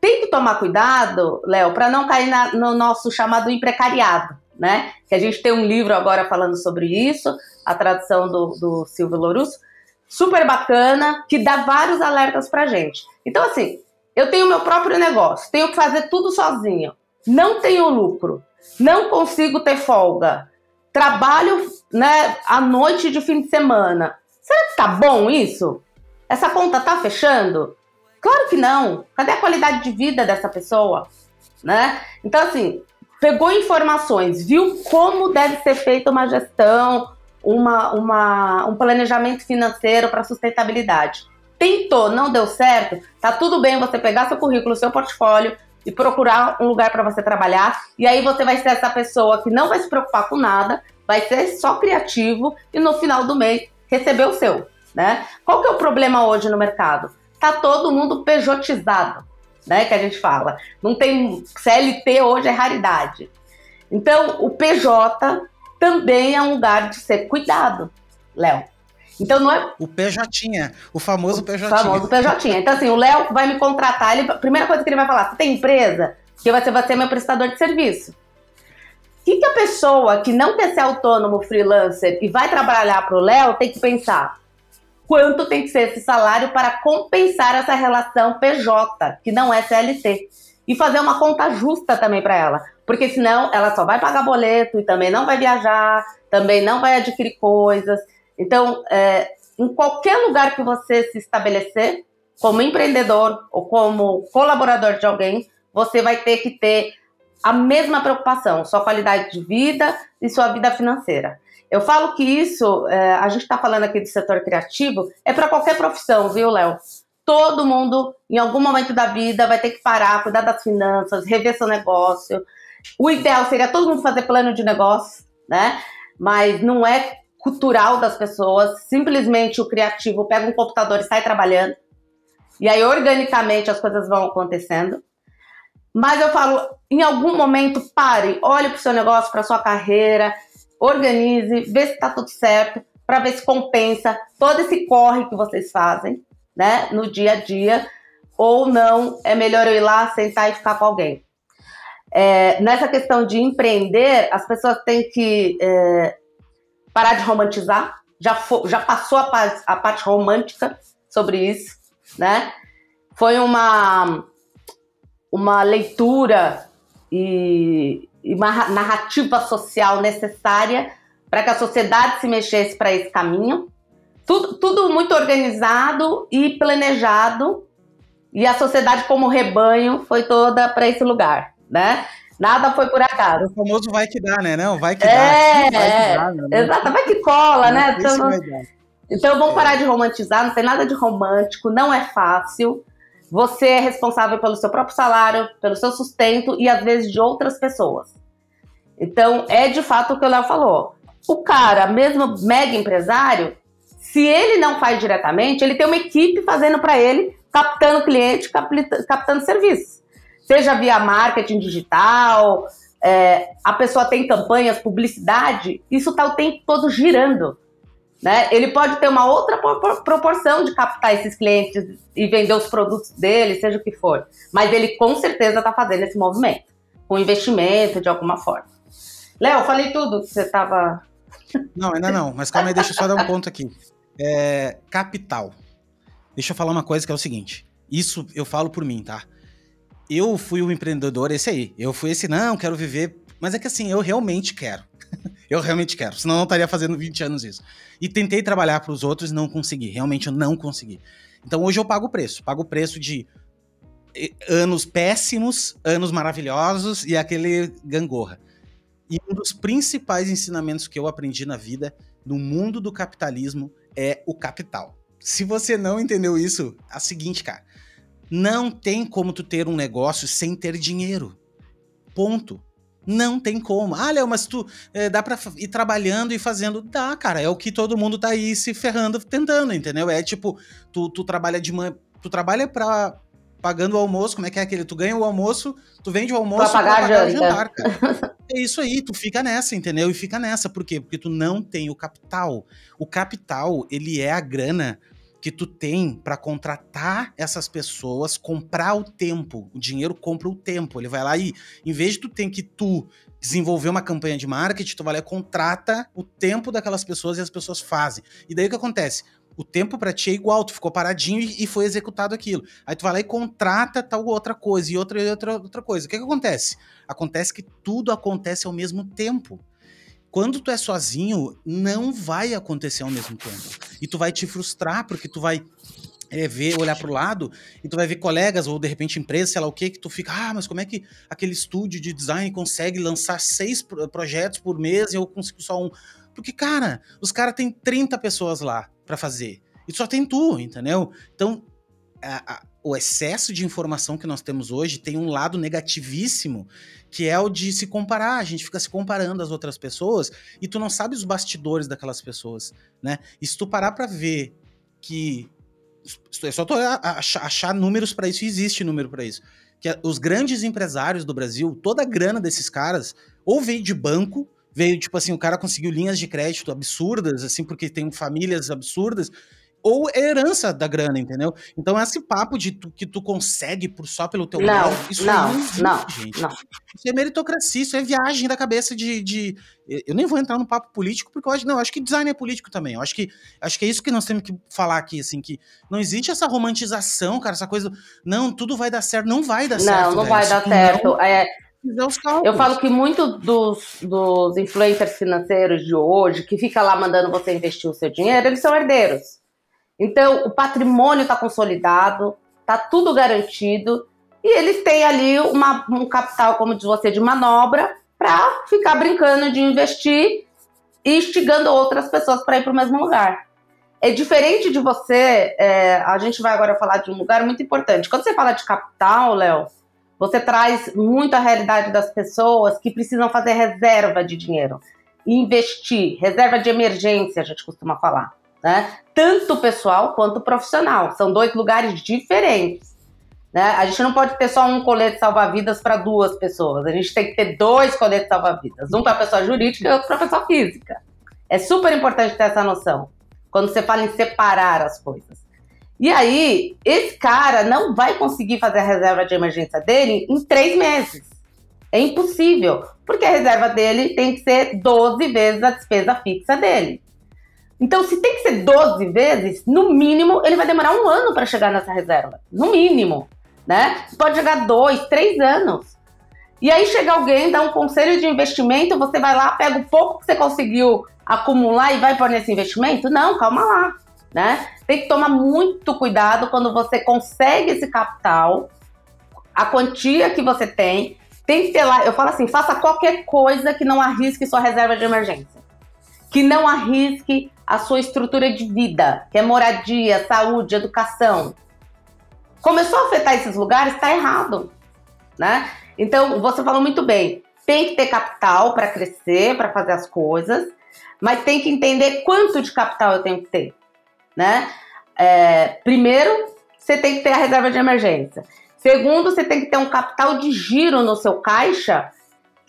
Tem que tomar cuidado, Léo, para não cair na, no nosso chamado imprecariado, né? Que a gente tem um livro agora falando sobre isso, a tradução do, do Silvio Lourusso, super bacana, que dá vários alertas pra gente. Então, assim, eu tenho meu próprio negócio, tenho que fazer tudo sozinho, não tenho lucro, não consigo ter folga, trabalho né, à noite de fim de semana. Será que tá bom isso? Essa conta tá fechando? Claro que não. Cadê a qualidade de vida dessa pessoa? Né? Então, assim, pegou informações, viu como deve ser feita uma gestão, uma, uma, um planejamento financeiro para sustentabilidade. Tentou, não deu certo, tá tudo bem você pegar seu currículo, seu portfólio e procurar um lugar para você trabalhar. E aí você vai ser essa pessoa que não vai se preocupar com nada, vai ser só criativo e no final do mês receber o seu, né? Qual que é o problema hoje no mercado? Tá todo mundo pejotizado, né? Que a gente fala. Não tem CLT hoje é raridade. Então, o PJ também é um lugar de ser cuidado, Léo. Então não é. O PJ, o famoso PJ. O famoso PJ. Então, assim, o Léo vai me contratar. Ele, a primeira coisa que ele vai falar: você tem empresa? Que você vai ser meu prestador de serviço. O que, que a pessoa que não quer ser autônomo, freelancer e vai trabalhar para o Léo tem que pensar? Quanto tem que ser esse salário para compensar essa relação PJ, que não é CLT? E fazer uma conta justa também para ela. Porque senão ela só vai pagar boleto e também não vai viajar, também não vai adquirir coisas. Então, é, em qualquer lugar que você se estabelecer, como empreendedor ou como colaborador de alguém, você vai ter que ter a mesma preocupação, sua qualidade de vida e sua vida financeira. Eu falo que isso, é, a gente está falando aqui do setor criativo, é para qualquer profissão, viu, Léo? Todo mundo, em algum momento da vida, vai ter que parar, cuidar das finanças, rever seu negócio, o ideal seria todo mundo fazer plano de negócio, né? Mas não é cultural das pessoas. Simplesmente o criativo pega um computador e sai trabalhando. E aí, organicamente, as coisas vão acontecendo. Mas eu falo, em algum momento, pare, olhe para o seu negócio, para sua carreira, organize, vê se está tudo certo, para ver se compensa todo esse corre que vocês fazem, né, no dia a dia, ou não, é melhor eu ir lá, sentar e ficar com alguém. É, nessa questão de empreender, as pessoas têm que é, parar de romantizar. Já, já passou a, parte, a parte romântica sobre isso, né? Foi uma, uma leitura e, e uma narrativa social necessária para que a sociedade se mexesse para esse caminho. Tudo, tudo muito organizado e planejado, e a sociedade, como rebanho, foi toda para esse lugar né? Nada foi por acaso. O famoso vai que dá, né? Não, vai que é, dá. Vai que dá, né? Exato, vai que cola, né? Então, então vamos parar de romantizar, não tem nada de romântico, não é fácil. Você é responsável pelo seu próprio salário, pelo seu sustento e às vezes de outras pessoas. Então, é de fato o que o Léo falou. O cara, mesmo mega empresário, se ele não faz diretamente, ele tem uma equipe fazendo para ele, captando cliente, captando serviço seja via marketing digital, é, a pessoa tem campanhas, publicidade, isso está o tempo todo girando. Né? Ele pode ter uma outra proporção de captar esses clientes e vender os produtos dele, seja o que for. Mas ele com certeza está fazendo esse movimento, com investimento de alguma forma. Léo, falei tudo que você estava. Não, ainda não, mas calma aí, deixa eu só dar um ponto aqui. É, capital. Deixa eu falar uma coisa que é o seguinte. Isso eu falo por mim, tá? eu fui o empreendedor esse aí. Eu fui esse, não, quero viver. Mas é que assim, eu realmente quero. eu realmente quero. Senão eu não estaria fazendo 20 anos isso. E tentei trabalhar para os outros e não consegui. Realmente eu não consegui. Então hoje eu pago o preço. Pago o preço de anos péssimos, anos maravilhosos e aquele gangorra. E um dos principais ensinamentos que eu aprendi na vida, no mundo do capitalismo, é o capital. Se você não entendeu isso, é o seguinte, cara. Não tem como tu ter um negócio sem ter dinheiro. Ponto. Não tem como. Ah, Léo, mas tu é, dá pra ir trabalhando e fazendo. Dá, cara. É o que todo mundo tá aí se ferrando, tentando, entendeu? É tipo, tu, tu trabalha de manhã. Tu trabalha pra, pagando o almoço, como é que é aquele? Tu ganha o almoço, tu vende o almoço pra pagar, pra pagar o jantar, cara. é isso aí, tu fica nessa, entendeu? E fica nessa, por quê? Porque tu não tem o capital. O capital, ele é a grana que tu tem para contratar essas pessoas, comprar o tempo. O dinheiro compra o tempo. Ele vai lá e, em vez de tu ter que tu desenvolver uma campanha de marketing, tu vai lá e contrata o tempo daquelas pessoas e as pessoas fazem. E daí o que acontece? O tempo para ti é igual, tu ficou paradinho e, foi executado aquilo. Aí tu vai lá e contrata tal outra coisa e outra outra outra coisa. O que que acontece? Acontece que tudo acontece ao mesmo tempo. Quando tu é sozinho, não vai acontecer ao mesmo tempo. E tu vai te frustrar, porque tu vai é, ver, olhar pro lado, e tu vai ver colegas, ou de repente empresas, sei lá o que, que tu fica, ah, mas como é que aquele estúdio de design consegue lançar seis projetos por mês e eu consigo só um? Porque, cara, os caras têm 30 pessoas lá para fazer. E só tem tu, entendeu? Então, a, a, o excesso de informação que nós temos hoje tem um lado negativíssimo, que é o de se comparar. A gente fica se comparando às outras pessoas e tu não sabe os bastidores daquelas pessoas, né? E se tu parar para ver que é só tu achar, achar números para isso, existe número para isso. Que os grandes empresários do Brasil, toda a grana desses caras, ou veio de banco, veio tipo assim, o cara conseguiu linhas de crédito absurdas, assim, porque tem famílias absurdas, ou é herança da grana, entendeu? Então esse papo de tu, que tu consegue por só pelo teu não, isso não, não, gente. Não. Isso é meritocracia, isso é viagem da cabeça de, de, eu nem vou entrar no papo político porque eu acho, não, eu acho que design é político também. Eu acho que acho que é isso que nós temos que falar aqui assim, que não existe essa romantização, cara, essa coisa, não, tudo vai dar certo, não vai dar não, certo. Não, não vai dar certo. Não... É, eu falo que muito dos, dos influencers financeiros de hoje, que fica lá mandando você investir o seu dinheiro, eles são herdeiros. Então, o patrimônio está consolidado, está tudo garantido, e eles têm ali uma, um capital, como diz você, de manobra para ficar brincando de investir e instigando outras pessoas para ir para o mesmo lugar. É diferente de você, é, a gente vai agora falar de um lugar muito importante. Quando você fala de capital, Léo, você traz muito a realidade das pessoas que precisam fazer reserva de dinheiro, investir, reserva de emergência, a gente costuma falar né? Tanto pessoal quanto profissional. São dois lugares diferentes. Né? A gente não pode ter só um colete salva-vidas para duas pessoas. A gente tem que ter dois coletes salva-vidas. Um para a pessoa jurídica e outro para a pessoa física. É super importante ter essa noção. Quando você fala em separar as coisas. E aí, esse cara não vai conseguir fazer a reserva de emergência dele em três meses. É impossível. Porque a reserva dele tem que ser 12 vezes a despesa fixa dele. Então, se tem que ser 12 vezes, no mínimo, ele vai demorar um ano para chegar nessa reserva. No mínimo. Né? Você pode jogar dois, três anos. E aí chega alguém, dá um conselho de investimento, você vai lá, pega o pouco que você conseguiu acumular e vai pôr nesse investimento? Não, calma lá. Né? Tem que tomar muito cuidado quando você consegue esse capital, a quantia que você tem. Tem que ter lá, eu falo assim, faça qualquer coisa que não arrisque sua reserva de emergência. Que não arrisque a sua estrutura de vida, que é moradia, saúde, educação. Começou a afetar esses lugares, está errado, né? Então, você falou muito bem, tem que ter capital para crescer, para fazer as coisas, mas tem que entender quanto de capital eu tenho que ter, né? É, primeiro, você tem que ter a reserva de emergência. Segundo, você tem que ter um capital de giro no seu caixa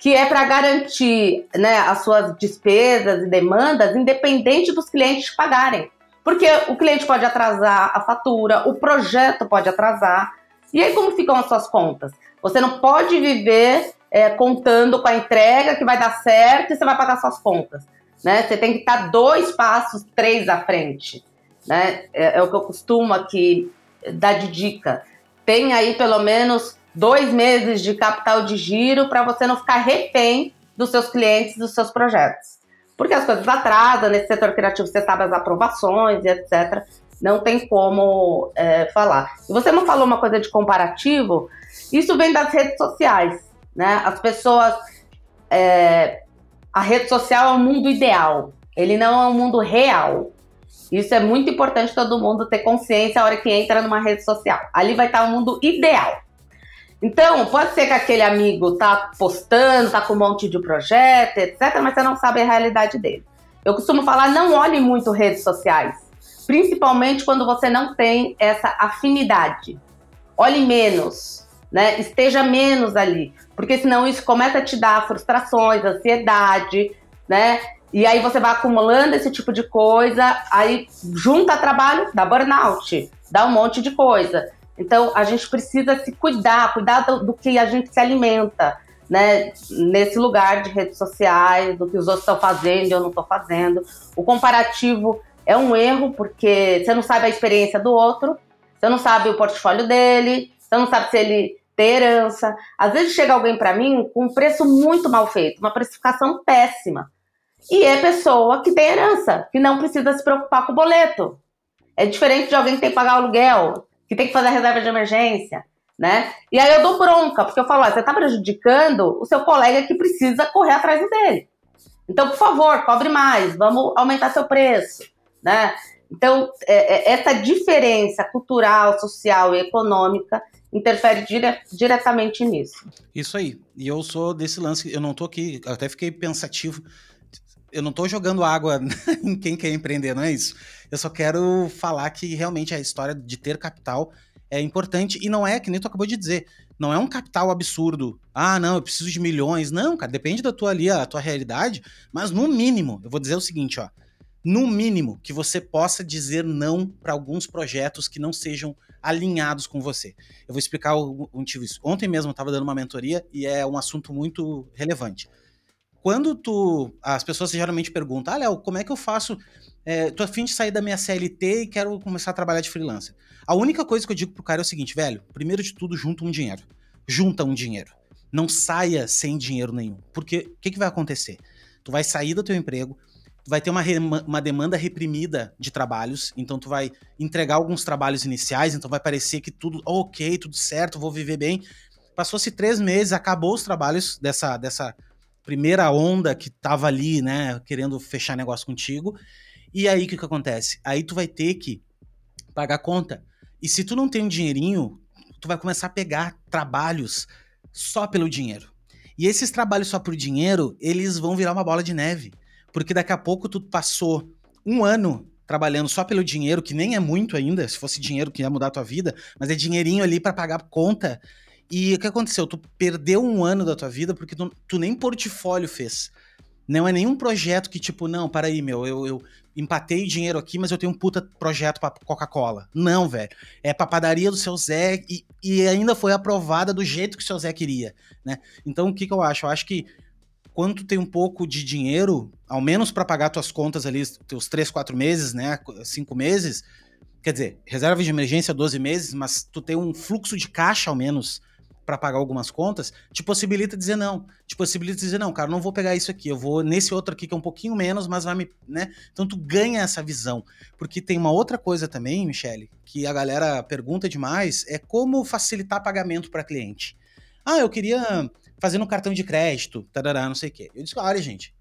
que é para garantir né, as suas despesas e demandas, independente dos clientes pagarem. Porque o cliente pode atrasar a fatura, o projeto pode atrasar. E aí, como ficam as suas contas? Você não pode viver é, contando com a entrega que vai dar certo e você vai pagar suas contas. Né? Você tem que estar dois passos, três à frente. Né? É, é o que eu costumo aqui dar de dica. Tem aí pelo menos dois meses de capital de giro para você não ficar refém dos seus clientes, dos seus projetos. Porque as coisas atrasam, nesse setor criativo você sabe as aprovações e etc. Não tem como é, falar. E você não falou uma coisa de comparativo, isso vem das redes sociais, né? As pessoas é, a rede social é um mundo ideal, ele não é um mundo real. Isso é muito importante todo mundo ter consciência a hora que entra numa rede social. Ali vai estar o mundo ideal. Então, pode ser que aquele amigo tá postando, tá com um monte de projeto, etc, mas você não sabe a realidade dele. Eu costumo falar, não olhe muito redes sociais, principalmente quando você não tem essa afinidade. Olhe menos, né? Esteja menos ali, porque senão isso começa a te dar frustrações, ansiedade, né? E aí você vai acumulando esse tipo de coisa, aí junta trabalho, dá burnout, dá um monte de coisa. Então a gente precisa se cuidar, cuidar do, do que a gente se alimenta né, nesse lugar de redes sociais, do que os outros estão fazendo e eu não estou fazendo. O comparativo é um erro, porque você não sabe a experiência do outro, você não sabe o portfólio dele, você não sabe se ele tem herança. Às vezes chega alguém para mim com um preço muito mal feito, uma precificação péssima. E é pessoa que tem herança, que não precisa se preocupar com o boleto. É diferente de alguém que tem que pagar aluguel, que tem que fazer a reserva de emergência né? E aí eu dou bronca, porque eu falo, ah, você está prejudicando o seu colega que precisa correr atrás dele. Então, por favor, cobre mais, vamos aumentar seu preço, né? Então, é, é, essa diferença cultural, social e econômica interfere dire diretamente nisso. Isso aí. E eu sou desse lance, eu não tô aqui, até fiquei pensativo. Eu não tô jogando água em quem quer empreender, não é isso? Eu só quero falar que realmente a história de ter capital é importante e não é, que nem tu acabou de dizer, não é um capital absurdo. Ah, não, eu preciso de milhões. Não, cara, depende da tua ali, a tua realidade, mas no mínimo, eu vou dizer o seguinte, ó, no mínimo que você possa dizer não para alguns projetos que não sejam alinhados com você. Eu vou explicar o, motivo isso. Ontem mesmo eu estava dando uma mentoria e é um assunto muito relevante. Quando tu, as pessoas geralmente perguntam, ah, Léo, como é que eu faço é, tô afim de sair da minha CLT e quero começar a trabalhar de freelancer. A única coisa que eu digo pro cara é o seguinte, velho, primeiro de tudo, junta um dinheiro. Junta um dinheiro. Não saia sem dinheiro nenhum. Porque o que, que vai acontecer? Tu vai sair do teu emprego, tu vai ter uma, uma demanda reprimida de trabalhos, então tu vai entregar alguns trabalhos iniciais, então vai parecer que tudo ok, tudo certo, vou viver bem. Passou-se três meses, acabou os trabalhos dessa, dessa primeira onda que tava ali, né, querendo fechar negócio contigo, e aí o que, que acontece? Aí tu vai ter que pagar conta. E se tu não tem um dinheirinho, tu vai começar a pegar trabalhos só pelo dinheiro. E esses trabalhos só por dinheiro, eles vão virar uma bola de neve. Porque daqui a pouco tu passou um ano trabalhando só pelo dinheiro, que nem é muito ainda, se fosse dinheiro que ia mudar a tua vida, mas é dinheirinho ali para pagar conta. E o que aconteceu? Tu perdeu um ano da tua vida porque tu, tu nem portfólio fez. Não é nenhum projeto que, tipo, não, para aí, meu, eu, eu empatei dinheiro aqui, mas eu tenho um puta projeto pra Coca-Cola. Não, velho. É pra padaria do seu Zé e, e, ainda foi aprovada do jeito que o seu Zé queria, né? Então, o que, que eu acho? Eu acho que quando tu tem um pouco de dinheiro, ao menos para pagar tuas contas ali, teus 3, 4 meses, né? 5 meses, quer dizer, reserva de emergência 12 meses, mas tu tem um fluxo de caixa ao menos para pagar algumas contas, te possibilita dizer não. Te possibilita dizer, não, cara, não vou pegar isso aqui, eu vou nesse outro aqui que é um pouquinho menos, mas vai me. né? Então tu ganha essa visão. Porque tem uma outra coisa também, Michele, que a galera pergunta demais, é como facilitar pagamento para cliente. Ah, eu queria fazer no cartão de crédito, tarará, não sei o quê. Eu disse, olha, gente,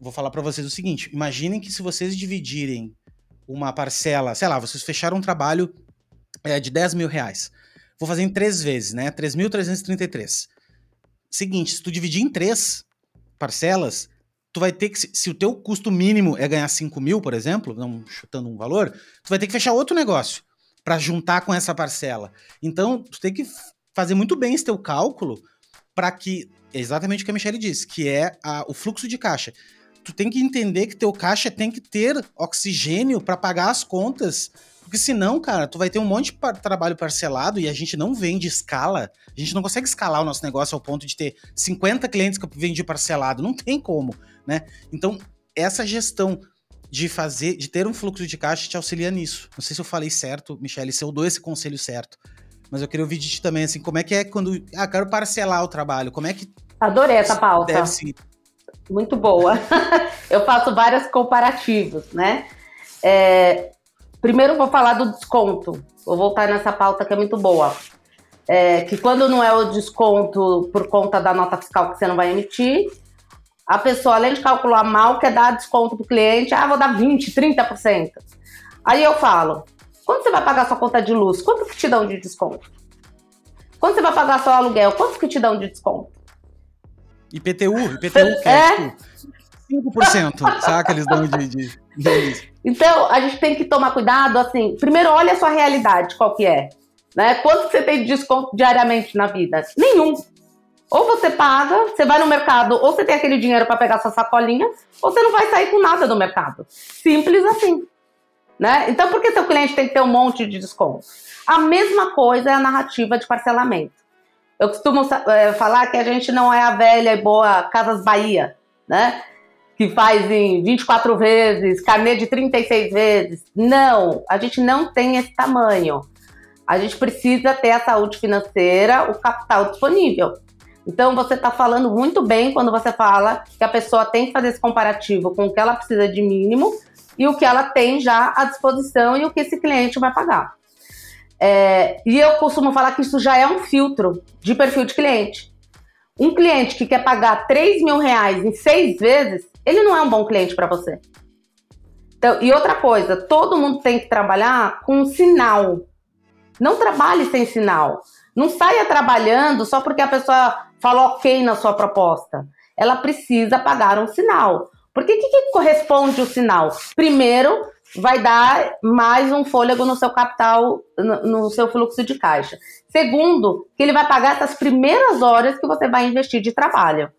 vou falar para vocês o seguinte: imaginem que se vocês dividirem uma parcela, sei lá, vocês fecharam um trabalho é, de 10 mil reais. Vou fazer em três vezes, né? 3.333. Seguinte, se tu dividir em três parcelas, tu vai ter que, se o teu custo mínimo é ganhar 5 mil, por exemplo, não chutando um valor, tu vai ter que fechar outro negócio para juntar com essa parcela. Então, tu tem que fazer muito bem esse teu cálculo para que, é exatamente o que a Michelle disse, que é a, o fluxo de caixa. Tu tem que entender que teu caixa tem que ter oxigênio para pagar as contas porque senão, cara, tu vai ter um monte de trabalho parcelado e a gente não vende escala. A gente não consegue escalar o nosso negócio ao ponto de ter 50 clientes que eu vendi parcelado. Não tem como, né? Então, essa gestão de fazer, de ter um fluxo de caixa te auxilia nisso. Não sei se eu falei certo, Michele, se eu dou esse conselho certo. Mas eu queria ouvir de ti também, assim, como é que é quando. Ah, quero parcelar o trabalho. Como é que. Adorei essa pauta. Deve? Muito boa. eu faço vários comparativos, né? É, Primeiro vou falar do desconto. Vou voltar nessa pauta que é muito boa. É, que quando não é o desconto por conta da nota fiscal que você não vai emitir, a pessoa, além de calcular mal, quer dar desconto pro cliente, ah, vou dar 20, 30%. Aí eu falo, quando você vai pagar sua conta de luz, quanto que te dão de desconto? Quando você vai pagar seu aluguel, quanto que te dão de desconto? IPTU, IPTU que é, é tipo 5%, sabe que eles dão de, de, de, Então, a gente tem que tomar cuidado, assim, primeiro olha a sua realidade, qual que é. Né? Quanto você tem de desconto diariamente na vida? Nenhum. Ou você paga, você vai no mercado, ou você tem aquele dinheiro para pegar sua sacolinha, ou você não vai sair com nada do mercado. Simples assim. Né? Então, por que seu cliente tem que ter um monte de desconto? A mesma coisa é a narrativa de parcelamento. Eu costumo é, falar que a gente não é a velha e boa Casas Bahia, né? Que faz em 24 vezes, carnê de 36 vezes. Não, a gente não tem esse tamanho. A gente precisa ter a saúde financeira, o capital disponível. Então você está falando muito bem quando você fala que a pessoa tem que fazer esse comparativo com o que ela precisa de mínimo e o que ela tem já à disposição e o que esse cliente vai pagar. É, e eu costumo falar que isso já é um filtro de perfil de cliente. Um cliente que quer pagar 3 mil reais em seis vezes, ele não é um bom cliente para você. Então, e outra coisa, todo mundo tem que trabalhar com um sinal. Não trabalhe sem sinal. Não saia trabalhando só porque a pessoa falou ok na sua proposta. Ela precisa pagar um sinal. Porque o que, que corresponde o sinal? Primeiro, vai dar mais um fôlego no seu capital, no, seu fluxo de caixa. Segundo, que ele vai pagar essas primeiras horas que você vai investir de trabalho.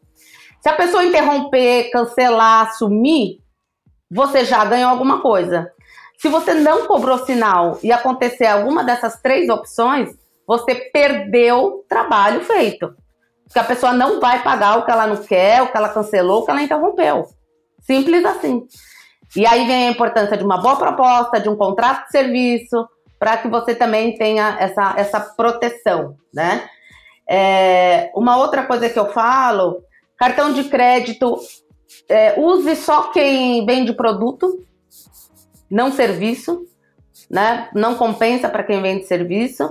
Se a pessoa interromper, cancelar, sumir, você já ganhou alguma coisa. Se você não cobrou sinal e acontecer alguma dessas três opções, você perdeu trabalho feito. Porque a pessoa não vai pagar o que ela não quer, o que ela cancelou, o que ela interrompeu. Simples assim. E aí vem a importância de uma boa proposta, de um contrato de serviço, para que você também tenha essa, essa proteção, né? É, uma outra coisa que eu falo, cartão de crédito, é, use só quem vende produto, não serviço, né? Não compensa para quem vende serviço,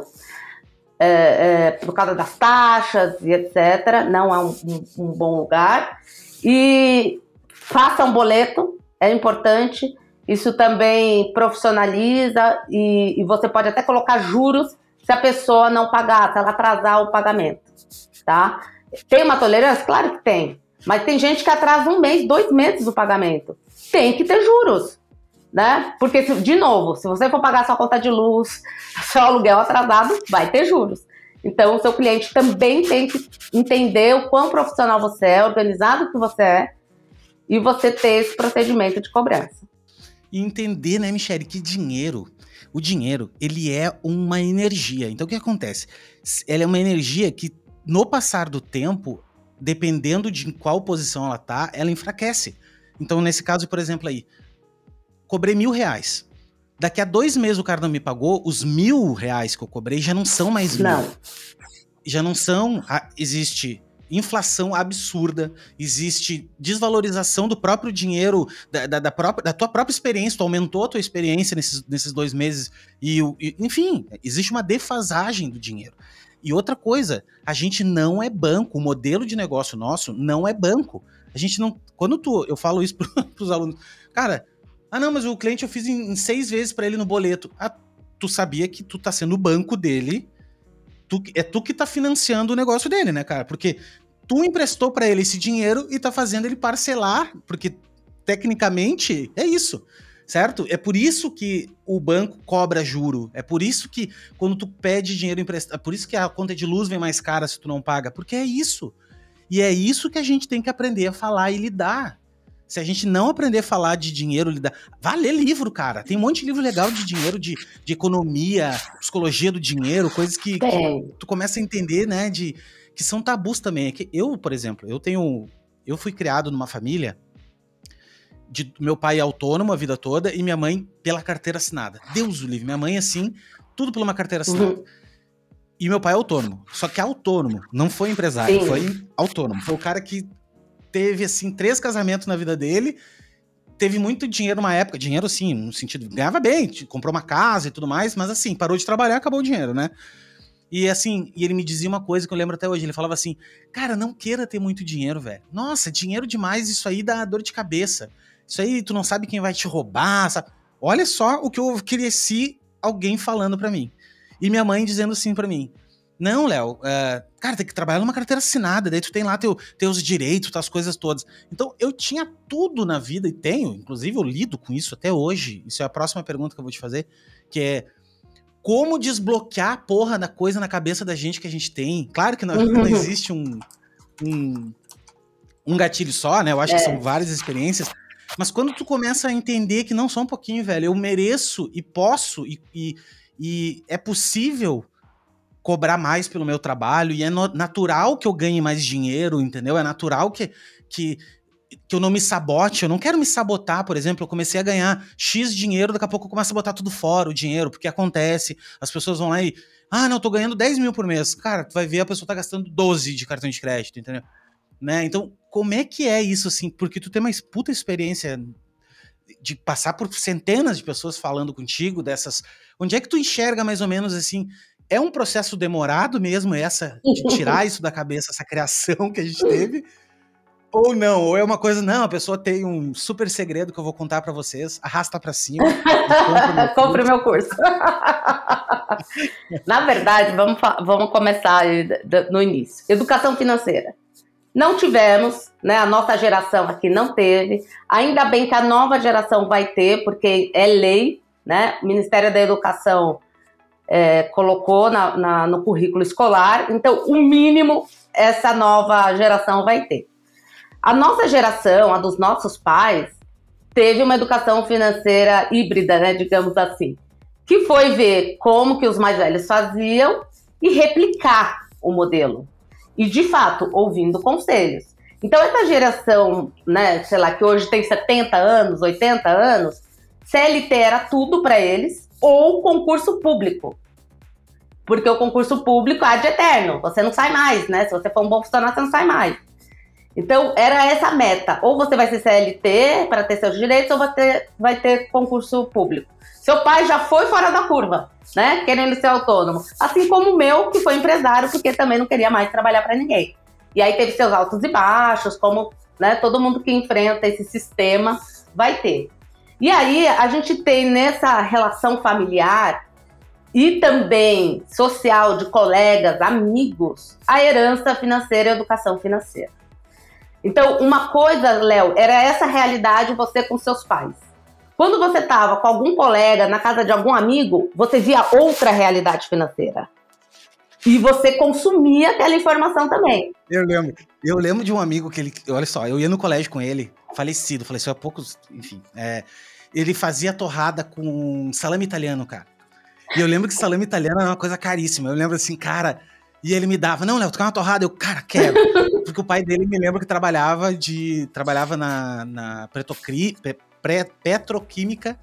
é, é, por causa das taxas e etc. Não é um, um, um bom lugar. E faça um boleto, é importante. Isso também profissionaliza e, e, você pode até colocar juros se a pessoa não pagar, se ela atrasar o pagamento, tá? Tem uma tolerância? Claro que tem. Mas tem gente que atrasa um mês, dois meses o pagamento. Tem que ter juros, né? Porque, de novo, se você for pagar sua conta de luz, seu aluguel atrasado, vai ter juros. Então, o seu cliente também tem que entender o quão profissional você é, organizado que você é, e você ter esse procedimento de cobrança. E entender, né, Michele, que dinheiro, o dinheiro, ele é uma energia. Então o que acontece? Ela é uma energia que, no passar do tempo, dependendo de em qual posição ela tá, ela enfraquece. Então, nesse caso, por exemplo, aí, cobrei mil reais. Daqui a dois meses o cara não me pagou, os mil reais que eu cobrei já não são mais mil. Não. Já não são. Existe inflação absurda, existe desvalorização do próprio dinheiro, da, da, da, própria, da tua própria experiência, tu aumentou a tua experiência nesses, nesses dois meses, e, e, enfim, existe uma defasagem do dinheiro. E outra coisa, a gente não é banco, o modelo de negócio nosso não é banco. A gente não. Quando tu. Eu falo isso para os alunos, cara, ah, não, mas o cliente eu fiz em, em seis vezes para ele no boleto. Ah, tu sabia que tu tá sendo o banco dele tu, é tu que tá financiando o negócio dele, né, cara? Porque tu emprestou para ele esse dinheiro e tá fazendo ele parcelar, porque tecnicamente é isso, certo? É por isso que o banco cobra juro, é por isso que quando tu pede dinheiro emprestado, é por isso que a conta de luz vem mais cara se tu não paga, porque é isso. E é isso que a gente tem que aprender a falar e lidar. Se a gente não aprender a falar de dinheiro, lidar. Vá ler livro, cara. Tem um monte de livro legal de dinheiro, de, de economia, psicologia do dinheiro, coisas que, que tu começa a entender, né? De que são tabus também. É que eu, por exemplo, eu tenho. Eu fui criado numa família de meu pai é autônomo a vida toda e minha mãe pela carteira assinada. Deus o livre. Minha mãe, assim, tudo pela uma carteira assinada. Uhum. E meu pai é autônomo. Só que é autônomo. Não foi empresário, Sim. foi autônomo. Foi o cara que teve, assim, três casamentos na vida dele, teve muito dinheiro numa época, dinheiro, assim, no sentido, ganhava bem, comprou uma casa e tudo mais, mas assim, parou de trabalhar, acabou o dinheiro, né? E assim, e ele me dizia uma coisa que eu lembro até hoje. Ele falava assim: Cara, não queira ter muito dinheiro, velho. Nossa, dinheiro demais, isso aí dá dor de cabeça. Isso aí tu não sabe quem vai te roubar, sabe? Olha só o que eu cresci alguém falando para mim. E minha mãe dizendo assim para mim: Não, Léo, uh, cara, tem que trabalhar numa carteira assinada, daí tu tem lá teu, teus direitos, tuas coisas todas. Então eu tinha tudo na vida e tenho, inclusive eu lido com isso até hoje. Isso é a próxima pergunta que eu vou te fazer, que é como desbloquear a porra da coisa na cabeça da gente que a gente tem. Claro que não, não existe um, um, um, gatilho só, né? Eu acho é. que são várias experiências. Mas quando tu começa a entender que não só um pouquinho, velho, eu mereço e posso e, e, e é possível cobrar mais pelo meu trabalho e é no, natural que eu ganhe mais dinheiro, entendeu? É natural que, que que eu não me sabote, eu não quero me sabotar, por exemplo, eu comecei a ganhar X dinheiro, daqui a pouco eu começo a botar tudo fora, o dinheiro, porque acontece, as pessoas vão lá e, ah, não, eu tô ganhando 10 mil por mês. Cara, tu vai ver a pessoa tá gastando 12 de cartão de crédito, entendeu? Né? Então, como é que é isso, assim? Porque tu tem uma puta experiência de passar por centenas de pessoas falando contigo dessas. Onde é que tu enxerga mais ou menos assim? É um processo demorado mesmo, essa, de tirar isso da cabeça, essa criação que a gente teve? Ou não, ou é uma coisa, não, a pessoa tem um super segredo que eu vou contar para vocês, arrasta para cima. Compre o meu curso. Na verdade, vamos, vamos começar no início. Educação financeira. Não tivemos, né? A nossa geração aqui não teve. Ainda bem que a nova geração vai ter, porque é lei, né? O Ministério da Educação é, colocou na, na, no currículo escolar. Então, o mínimo essa nova geração vai ter. A nossa geração, a dos nossos pais, teve uma educação financeira híbrida, né, digamos assim, que foi ver como que os mais velhos faziam e replicar o modelo. E de fato, ouvindo conselhos. Então essa geração, né, sei lá, que hoje tem 70 anos, 80 anos, CLT era tudo para eles ou concurso público. Porque o concurso público é de eterno, você não sai mais, né? Se você for um bom funcionário, você não sai mais. Então, era essa a meta. Ou você vai ser CLT para ter seus direitos, ou ter, vai ter concurso público. Seu pai já foi fora da curva, né? Querendo ser autônomo. Assim como o meu, que foi empresário, porque também não queria mais trabalhar para ninguém. E aí teve seus altos e baixos, como né, todo mundo que enfrenta esse sistema vai ter. E aí a gente tem nessa relação familiar e também social de colegas, amigos, a herança financeira e a educação financeira. Então, uma coisa, Léo, era essa realidade você com seus pais. Quando você estava com algum colega na casa de algum amigo, você via outra realidade financeira. E você consumia aquela informação também. Eu lembro. Eu lembro de um amigo que ele. Olha só, eu ia no colégio com ele, falecido, faleceu há poucos. Enfim. É, ele fazia torrada com salame italiano, cara. E eu lembro que salame italiano era uma coisa caríssima. Eu lembro assim, cara. E ele me dava, não, Léo, tu quer uma torrada? Eu, cara, quero. Porque o pai dele me lembra que trabalhava de. trabalhava na, na Pretocri, petroquímica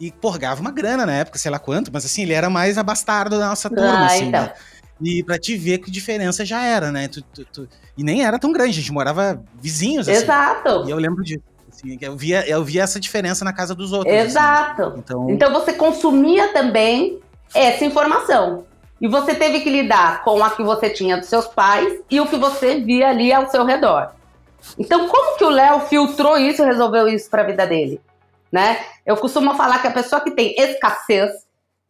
e porgava uma grana na época, sei lá quanto, mas assim, ele era mais abastardo da nossa turma, ah, assim, então. né? E pra te ver que diferença já era, né? Tu, tu, tu... E nem era tão grande, a gente morava vizinhos, assim. Exato. E eu lembro disso. Assim, eu, via, eu via essa diferença na casa dos outros. Assim. Exato. Assim. Então... então você consumia também essa informação. E você teve que lidar com a que você tinha dos seus pais e o que você via ali ao seu redor. Então, como que o Léo filtrou isso e resolveu isso para a vida dele? Né? Eu costumo falar que a pessoa que tem escassez,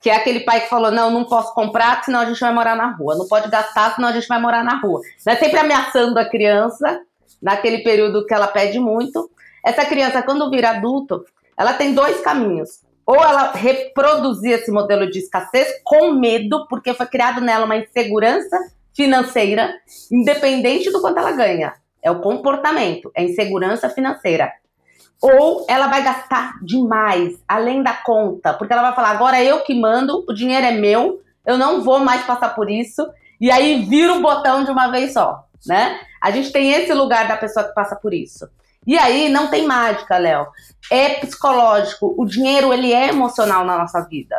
que é aquele pai que falou: não, não posso comprar, senão a gente vai morar na rua. Não pode gastar, senão a gente vai morar na rua. Né? Sempre ameaçando a criança, naquele período que ela pede muito. Essa criança, quando vira adulto, ela tem dois caminhos ou ela reproduzir esse modelo de escassez com medo, porque foi criado nela uma insegurança financeira, independente do quanto ela ganha. É o comportamento, é insegurança financeira. Ou ela vai gastar demais, além da conta, porque ela vai falar: agora eu que mando, o dinheiro é meu, eu não vou mais passar por isso, e aí vira o botão de uma vez só, né? A gente tem esse lugar da pessoa que passa por isso. E aí não tem mágica, Léo. É psicológico. O dinheiro ele é emocional na nossa vida.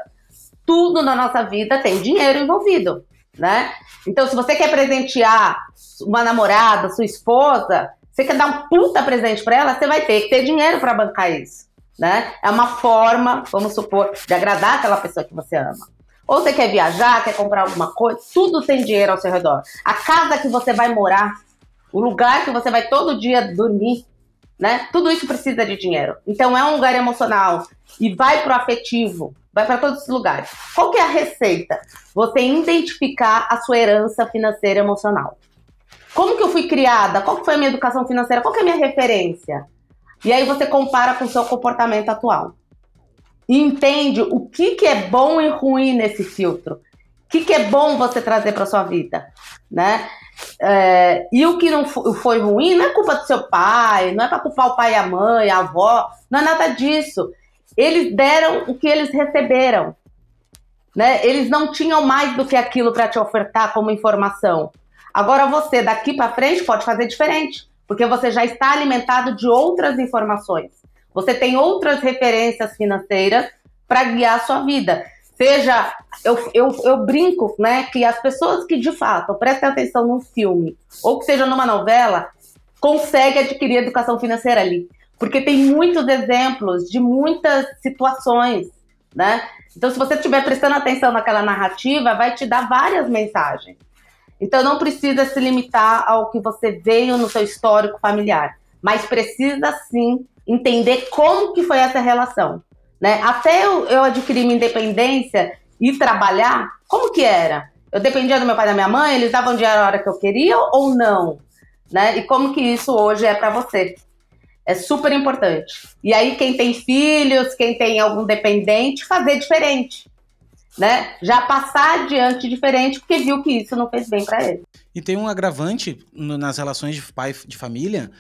Tudo na nossa vida tem dinheiro envolvido, né? Então, se você quer presentear uma namorada, sua esposa, você quer dar um puta presente para ela, você vai ter que ter dinheiro para bancar isso, né? É uma forma, vamos supor, de agradar aquela pessoa que você ama. Ou você quer viajar, quer comprar alguma coisa, tudo tem dinheiro ao seu redor. A casa que você vai morar, o lugar que você vai todo dia dormir, né? Tudo isso precisa de dinheiro. Então é um lugar emocional e vai pro afetivo, vai para todos os lugares. Qual que é a receita? Você identificar a sua herança financeira emocional. Como que eu fui criada? Qual foi a minha educação financeira? Qual que é a minha referência? E aí você compara com o seu comportamento atual. E entende o que, que é bom e ruim nesse filtro. O que, que é bom você trazer para sua vida, né? É, e o que não foi ruim não é culpa do seu pai, não é para culpar o pai e a mãe, a avó, não é nada disso. Eles deram o que eles receberam. Né? Eles não tinham mais do que aquilo para te ofertar como informação. Agora você, daqui para frente, pode fazer diferente, porque você já está alimentado de outras informações. Você tem outras referências financeiras para guiar a sua vida. Seja, eu, eu, eu brinco, né, que as pessoas que de fato prestem atenção num filme, ou que seja numa novela, conseguem adquirir educação financeira ali. Porque tem muitos exemplos de muitas situações, né? Então, se você estiver prestando atenção naquela narrativa, vai te dar várias mensagens. Então, não precisa se limitar ao que você veio no seu histórico familiar, mas precisa sim entender como que foi essa relação. Né? Até eu, eu adquirir minha independência e trabalhar, como que era? Eu dependia do meu pai e da minha mãe, eles davam dinheiro na hora que eu queria ou não? Né? E como que isso hoje é para você? É super importante. E aí, quem tem filhos, quem tem algum dependente, fazer diferente. Né? Já passar adiante diferente, porque viu que isso não fez bem para ele. E tem um agravante nas relações de pai de família,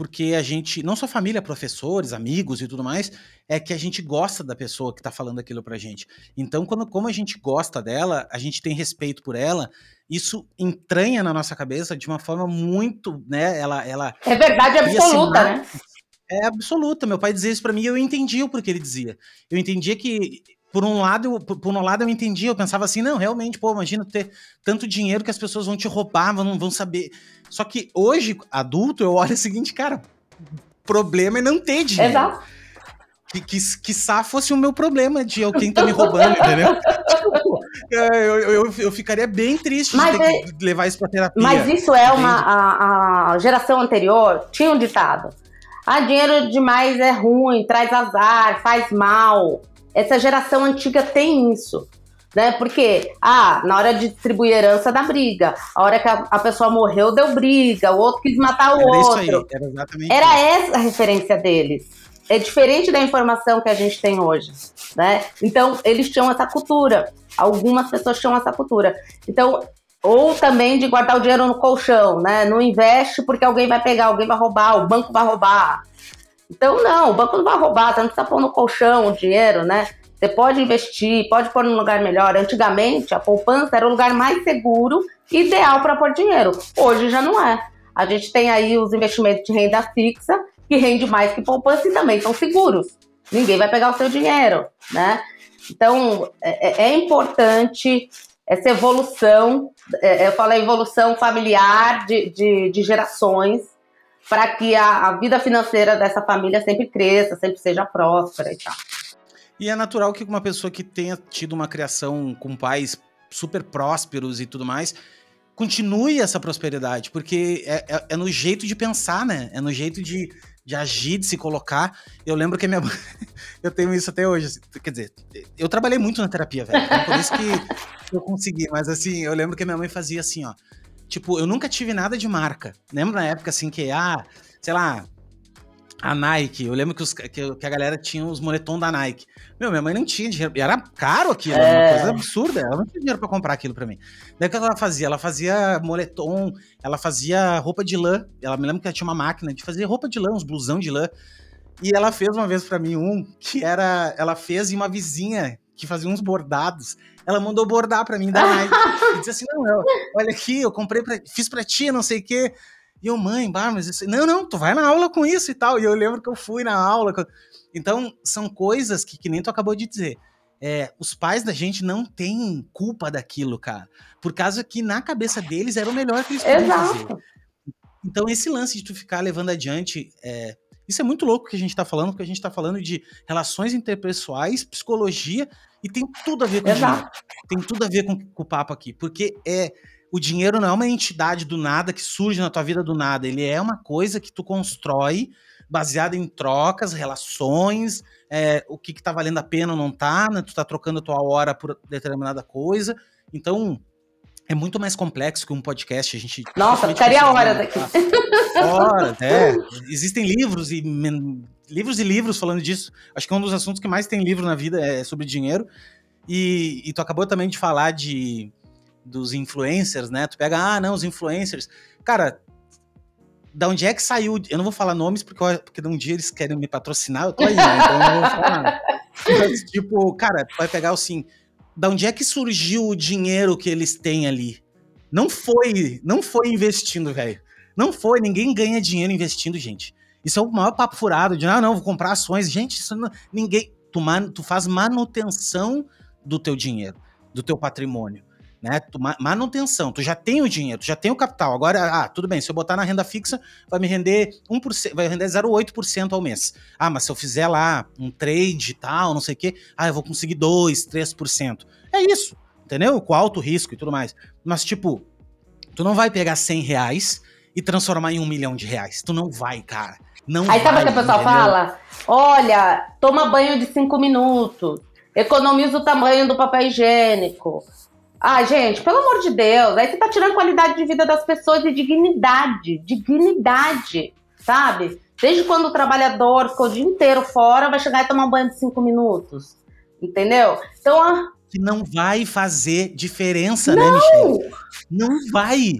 porque a gente, não só família, professores, amigos e tudo mais, é que a gente gosta da pessoa que tá falando aquilo pra gente. Então, quando, como a gente gosta dela, a gente tem respeito por ela, isso entranha na nossa cabeça de uma forma muito, né, ela... ela é verdade absoluta, né? É absoluta. Meu pai dizia isso para mim e eu entendia o porquê ele dizia. Eu entendia que por um lado, eu, por um lado eu entendia, eu pensava assim, não, realmente, pô, imagina ter tanto dinheiro que as pessoas vão te roubar, não vão saber. Só que hoje, adulto, eu olho o seguinte, cara, problema é não ter dinheiro. Exato. Que, que, que fosse o meu problema de alguém tá me roubando, entendeu? tipo, é, eu, eu, eu, ficaria bem triste mas de ter é, que levar isso pra terapia. Mas isso é uma. A, a geração anterior tinha um ditado. Ah, dinheiro demais é ruim, traz azar, faz mal. Essa geração antiga tem isso. Né? Porque, ah, na hora de distribuir herança dá briga. A hora que a, a pessoa morreu, deu briga. O outro quis matar o era outro. Isso aí, era exatamente Era isso. essa a referência deles. É diferente da informação que a gente tem hoje. Né? Então, eles tinham essa cultura. Algumas pessoas tinham essa cultura. Então, ou também de guardar o dinheiro no colchão, né? Não investe porque alguém vai pegar, alguém vai roubar, o banco vai roubar. Então, não, o banco não vai roubar, você não precisa pôr no colchão o dinheiro, né? Você pode investir, pode pôr num lugar melhor. Antigamente, a poupança era o lugar mais seguro ideal para pôr dinheiro. Hoje já não é. A gente tem aí os investimentos de renda fixa, que rende mais que poupança e também são seguros. Ninguém vai pegar o seu dinheiro, né? Então, é, é, é importante essa evolução, é, eu falo a evolução familiar de, de, de gerações, para que a, a, vida financeira dessa família sempre cresça, sempre seja próspera e tal. E é natural que uma pessoa que tenha tido uma criação com pais super prósperos e tudo mais, continue essa prosperidade, porque é, é, é no jeito de pensar, né? É no jeito de, de agir, de se colocar. Eu lembro que a minha mãe. eu tenho isso até hoje. Assim, quer dizer, eu trabalhei muito na terapia, velho. Então por isso que eu consegui. Mas assim, eu lembro que a minha mãe fazia assim, ó. Tipo, eu nunca tive nada de marca. Lembra na época assim que, ah, sei lá, a Nike. Eu lembro que, os, que, que, a galera tinha os moletom da Nike. Meu, minha mãe não tinha dinheiro. E era caro aquilo, é. uma coisa absurda. Ela não tinha dinheiro pra comprar aquilo pra mim. Daí o que ela fazia? Ela fazia moletom, ela fazia roupa de lã. Ela me lembra que ela tinha uma máquina de fazer roupa de lã, uns blusão de lã. E ela fez uma vez para mim um que era. Ela fez e uma vizinha que fazia uns bordados ela mandou bordar para mim da Nike. e disse assim: não, eu, olha aqui, eu comprei, pra, fiz para ti, não sei o quê. E eu, mãe, bah, mas isso... não, não, tu vai na aula com isso e tal. E eu lembro que eu fui na aula. Então, são coisas que, que nem tu acabou de dizer. É, os pais da gente não têm culpa daquilo, cara. Por causa que na cabeça deles era o melhor que eles podiam fazer. Então, esse lance de tu ficar levando adiante. É, isso é muito louco que a gente tá falando, porque a gente tá falando de relações interpessoais, psicologia, e tem tudo a ver com Exato. tem tudo a ver com, com o papo aqui, porque é o dinheiro não é uma entidade do nada que surge na tua vida do nada, ele é uma coisa que tu constrói baseada em trocas, relações, é, o que, que tá valendo a pena ou não tá, né? Tu tá trocando a tua hora por determinada coisa. Então, é muito mais complexo que um podcast. A gente Nossa, ficaria horas daqui. Horas, é. Existem livros e livros e livros falando disso. Acho que é um dos assuntos que mais tem livro na vida é sobre dinheiro. E, e tu acabou também de falar de dos influencers, né? Tu pega, ah, não, os influencers. Cara, da onde é que saiu? Eu não vou falar nomes porque, porque um dia eles querem me patrocinar, eu tô aí, né? Então eu não vou falar nada. Mas, tipo, cara, vai pegar assim, da onde é que surgiu o dinheiro que eles têm ali? Não foi, não foi investindo, velho. Não foi, ninguém ganha dinheiro investindo, gente. Isso é o maior papo furado de, ah, não, vou comprar ações. Gente, isso não, ninguém, tu, man, tu faz manutenção do teu dinheiro, do teu patrimônio né? Tu, manutenção, tu já tem o dinheiro, tu já tem o capital. Agora, ah, tudo bem, se eu botar na renda fixa, vai me render 1%, vai render 0,8% ao mês. Ah, mas se eu fizer lá um trade e tal, não sei o quê, ah, eu vou conseguir 2, 3%. É isso, entendeu? Com alto risco e tudo mais. Mas, tipo, tu não vai pegar 100 reais e transformar em um milhão de reais. Tu não vai, cara. Não Aí vai, sabe o que a pessoa entendeu? fala? Olha, toma banho de 5 minutos, economiza o tamanho do papel higiênico, ah, gente, pelo amor de Deus, aí você tá tirando qualidade de vida das pessoas e dignidade, dignidade, sabe? Desde quando o trabalhador ficou o dia inteiro fora, vai chegar e tomar um banho de cinco minutos, entendeu? Então, a... que não vai fazer diferença, né, não. né, Michelle? Não vai.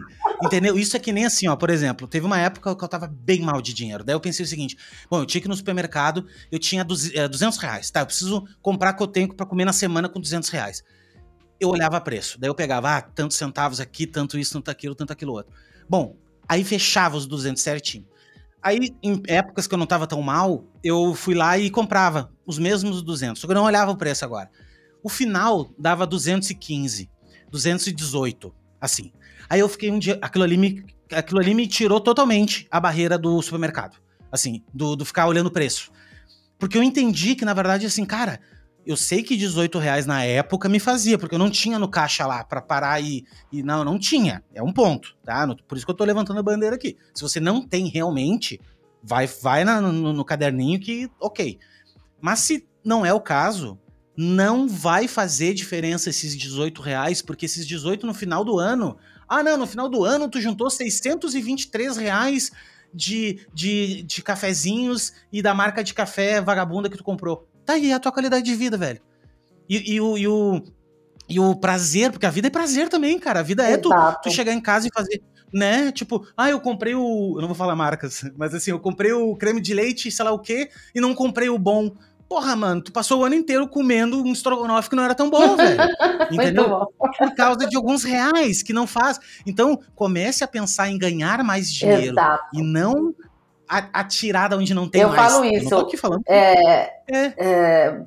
Entendeu? Isso é que nem assim, ó, por exemplo, teve uma época que eu tava bem mal de dinheiro. Daí eu pensei o seguinte: bom, eu tinha que ir no supermercado, eu tinha 200 reais, tá? Eu preciso comprar o que eu tenho pra comer na semana com 200 reais eu olhava preço. Daí eu pegava, ah, tantos centavos aqui, tanto isso, tanto aquilo, tanto aquilo outro. Bom, aí fechava os 200 certinho. Aí, em épocas que eu não tava tão mal, eu fui lá e comprava os mesmos 200. Só que eu não olhava o preço agora. O final dava 215, 218, assim. Aí eu fiquei um dia. Aquilo ali me, aquilo ali me tirou totalmente a barreira do supermercado. Assim, do, do ficar olhando o preço. Porque eu entendi que, na verdade, assim, cara, eu sei que 18 reais na época me fazia, porque eu não tinha no caixa lá para parar e, e. Não, não tinha. É um ponto, tá? Por isso que eu tô levantando a bandeira aqui. Se você não tem realmente, vai, vai na, no, no caderninho que, ok. Mas se não é o caso, não vai fazer diferença esses 18 reais, porque esses 18 no final do ano. Ah, não, no final do ano tu juntou 623 reais de, de, de cafezinhos e da marca de café vagabunda que tu comprou. Tá aí a tua qualidade de vida, velho. E, e, o, e, o, e o prazer, porque a vida é prazer também, cara. A vida é tu, tu chegar em casa e fazer né? Tipo, ah, eu comprei o. Eu não vou falar marcas, mas assim, eu comprei o creme de leite, sei lá o quê, e não comprei o bom. Porra, mano, tu passou o ano inteiro comendo um estrogonofe que não era tão bom, velho. Entendeu? Bom. Por causa de alguns reais que não faz. Então, comece a pensar em ganhar mais dinheiro Exato. e não atirada onde não tem eu mais. Falo isso. Eu não aqui falando. É, é. É,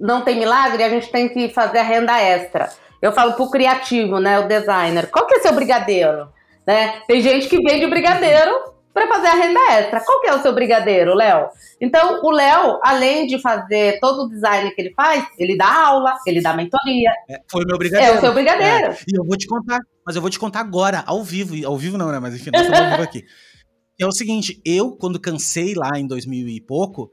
não tem milagre, a gente tem que fazer a renda extra. Eu falo pro criativo, né, o designer, qual que é seu brigadeiro? Né? Tem gente que vende brigadeiro para fazer a renda extra. Qual que é o seu brigadeiro, Léo? Então, o Léo, além de fazer todo o design que ele faz, ele dá aula, ele dá mentoria. É, foi o meu brigadeiro. É o seu brigadeiro. É. E eu vou te contar, mas eu vou te contar agora, ao vivo. Ao vivo não, né? Mas enfim, nós estamos ao vivo aqui é o seguinte, eu, quando cansei lá em 2000 e pouco,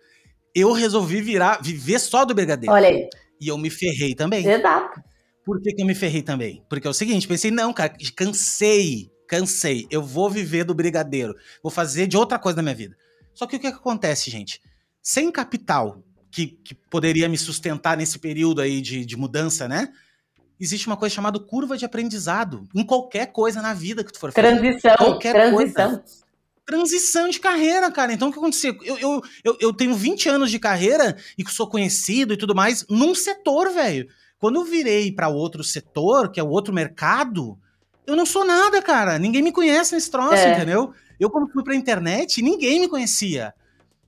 eu resolvi virar, viver só do brigadeiro. Olha aí. E eu me ferrei também. Exato. Por que, que eu me ferrei também? Porque é o seguinte, pensei, não, cara, cansei, cansei. Eu vou viver do brigadeiro. Vou fazer de outra coisa na minha vida. Só que o que, que acontece, gente? Sem capital, que, que poderia me sustentar nesse período aí de, de mudança, né? existe uma coisa chamada curva de aprendizado em qualquer coisa na vida que tu for fazer. Transição, qualquer transição. Coisa transição de carreira, cara. Então o que aconteceu? Eu, eu, eu, eu tenho 20 anos de carreira e sou conhecido e tudo mais num setor, velho. Quando eu virei para outro setor, que é o outro mercado, eu não sou nada, cara. Ninguém me conhece nesse troço, é. entendeu? Eu, quando fui pra internet, ninguém me conhecia.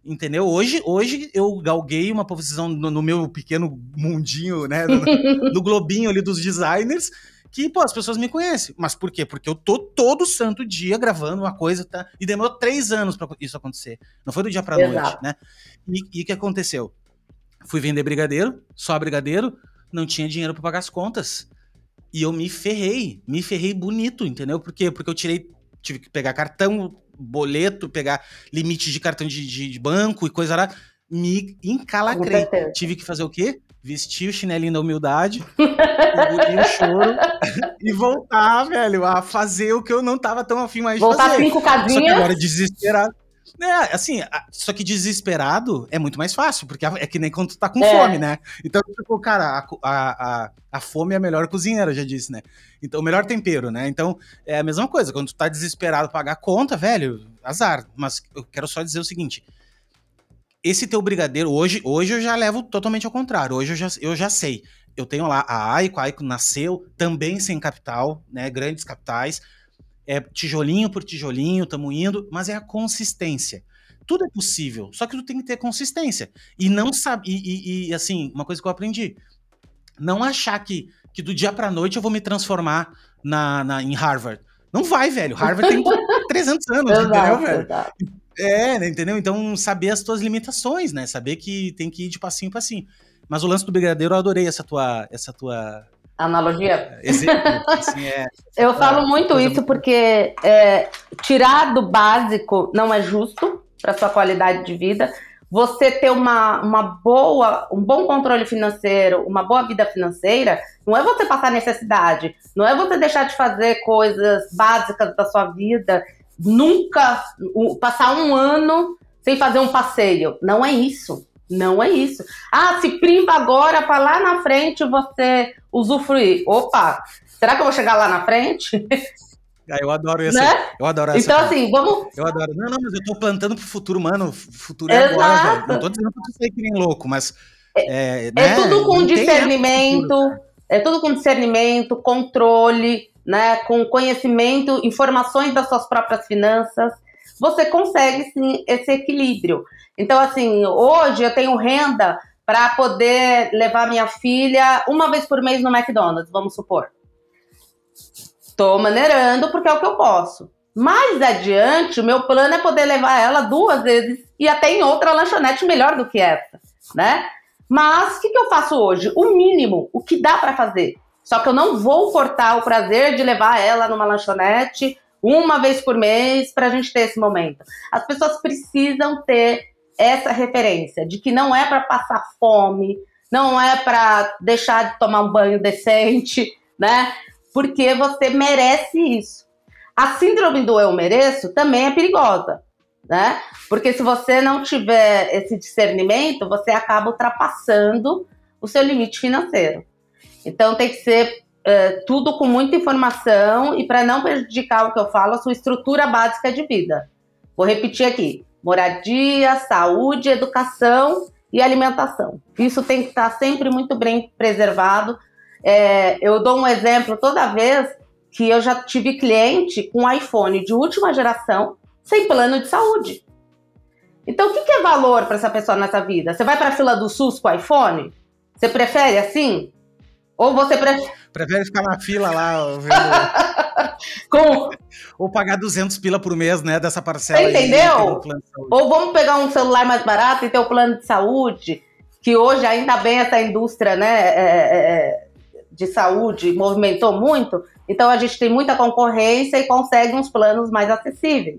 Entendeu? Hoje, hoje eu galguei uma posição no, no meu pequeno mundinho, né? No, no globinho ali dos designers que, pô, as pessoas me conhecem. Mas por quê? Porque eu tô todo santo dia gravando uma coisa, tá? E demorou três anos para isso acontecer. Não foi do dia pra Exato. noite, né? E o que aconteceu? Fui vender brigadeiro, só brigadeiro, não tinha dinheiro para pagar as contas. E eu me ferrei, me ferrei bonito, entendeu? Por quê? Porque eu tirei, tive que pegar cartão, boleto, pegar limite de cartão de, de, de banco e coisa lá. Me encalacrei. Tive que fazer o quê? Vestir o chinelinho da humildade, engolir o choro e voltar, velho, a fazer o que eu não tava tão afim mais de fazer. Voltar cinco casinhas. Só que agora desesperado. É, assim, só que desesperado é muito mais fácil, porque é que nem quando tu tá com é. fome, né? Então, tipo, cara, a, a, a, fome é a melhor cozinheira, já disse, né? Então, o melhor tempero, né? Então, é a mesma coisa, quando tu tá desesperado pagar conta, velho, azar. Mas eu quero só dizer o seguinte: esse teu brigadeiro, hoje, hoje eu já levo totalmente ao contrário. Hoje eu já, eu já sei. Eu tenho lá a Aiko, a Aiko nasceu também sem capital, né? Grandes capitais é tijolinho por tijolinho, estamos indo, mas é a consistência. Tudo é possível, só que tu tem que ter consistência. E não sabe. E, e, e, assim, uma coisa que eu aprendi: não achar que, que do dia pra noite eu vou me transformar na, na em Harvard. Não vai, velho. Harvard tem 300 anos, entendeu, velho? É, entendeu? Então, saber as tuas limitações, né? Saber que tem que ir de passinho em passinho. Mas o lance do brigadeiro, eu adorei essa tua, essa tua Analogia? Exemplo, assim, é, Eu falo muito isso porque é, tirar do básico não é justo para sua qualidade de vida. Você ter uma, uma boa, um bom controle financeiro, uma boa vida financeira, não é você passar necessidade, não é você deixar de fazer coisas básicas da sua vida, nunca passar um ano sem fazer um passeio. Não é isso. Não é isso. Ah, se priva agora para lá na frente você usufruir. Opa, será que eu vou chegar lá na frente? Ah, eu adoro essa. Né? Eu adoro essa. Então, cara. assim, vamos. Eu adoro. Não, não, mas eu tô plantando pro futuro, mano. Futuro é Exato. agora, velho. Não tô dizendo que você que nem louco, mas. É, é, né? é tudo com discernimento. É tudo com discernimento, controle, né? Com conhecimento, informações das suas próprias finanças. Você consegue sim esse equilíbrio. Então, assim, hoje eu tenho renda para poder levar minha filha uma vez por mês no McDonald's, vamos supor. Estou maneirando porque é o que eu posso. Mais adiante, o meu plano é poder levar ela duas vezes e até em outra lanchonete melhor do que essa, né? Mas o que, que eu faço hoje? O mínimo, o que dá para fazer. Só que eu não vou cortar o prazer de levar ela numa lanchonete uma vez por mês para a gente ter esse momento. As pessoas precisam ter essa referência de que não é para passar fome, não é para deixar de tomar um banho decente, né? Porque você merece isso. A síndrome do eu mereço também é perigosa, né? Porque se você não tiver esse discernimento, você acaba ultrapassando o seu limite financeiro. Então tem que ser é, tudo com muita informação e para não prejudicar o que eu falo, a sua estrutura básica de vida. Vou repetir aqui: moradia, saúde, educação e alimentação. Isso tem que estar sempre muito bem preservado. É, eu dou um exemplo toda vez que eu já tive cliente com iPhone de última geração sem plano de saúde. Então, o que, é valor para essa pessoa nessa vida? Você vai para a fila do SUS com iPhone? Você prefere assim? Ou você prefere. Prefere ficar na fila lá vendo. Com... Ou pagar 200 pila por mês, né, dessa parcela. Você entendeu? Ou vamos pegar um celular mais barato e ter o um plano de saúde, que hoje ainda bem essa indústria, né, é, é, é, de saúde movimentou muito. Então a gente tem muita concorrência e consegue uns planos mais acessíveis.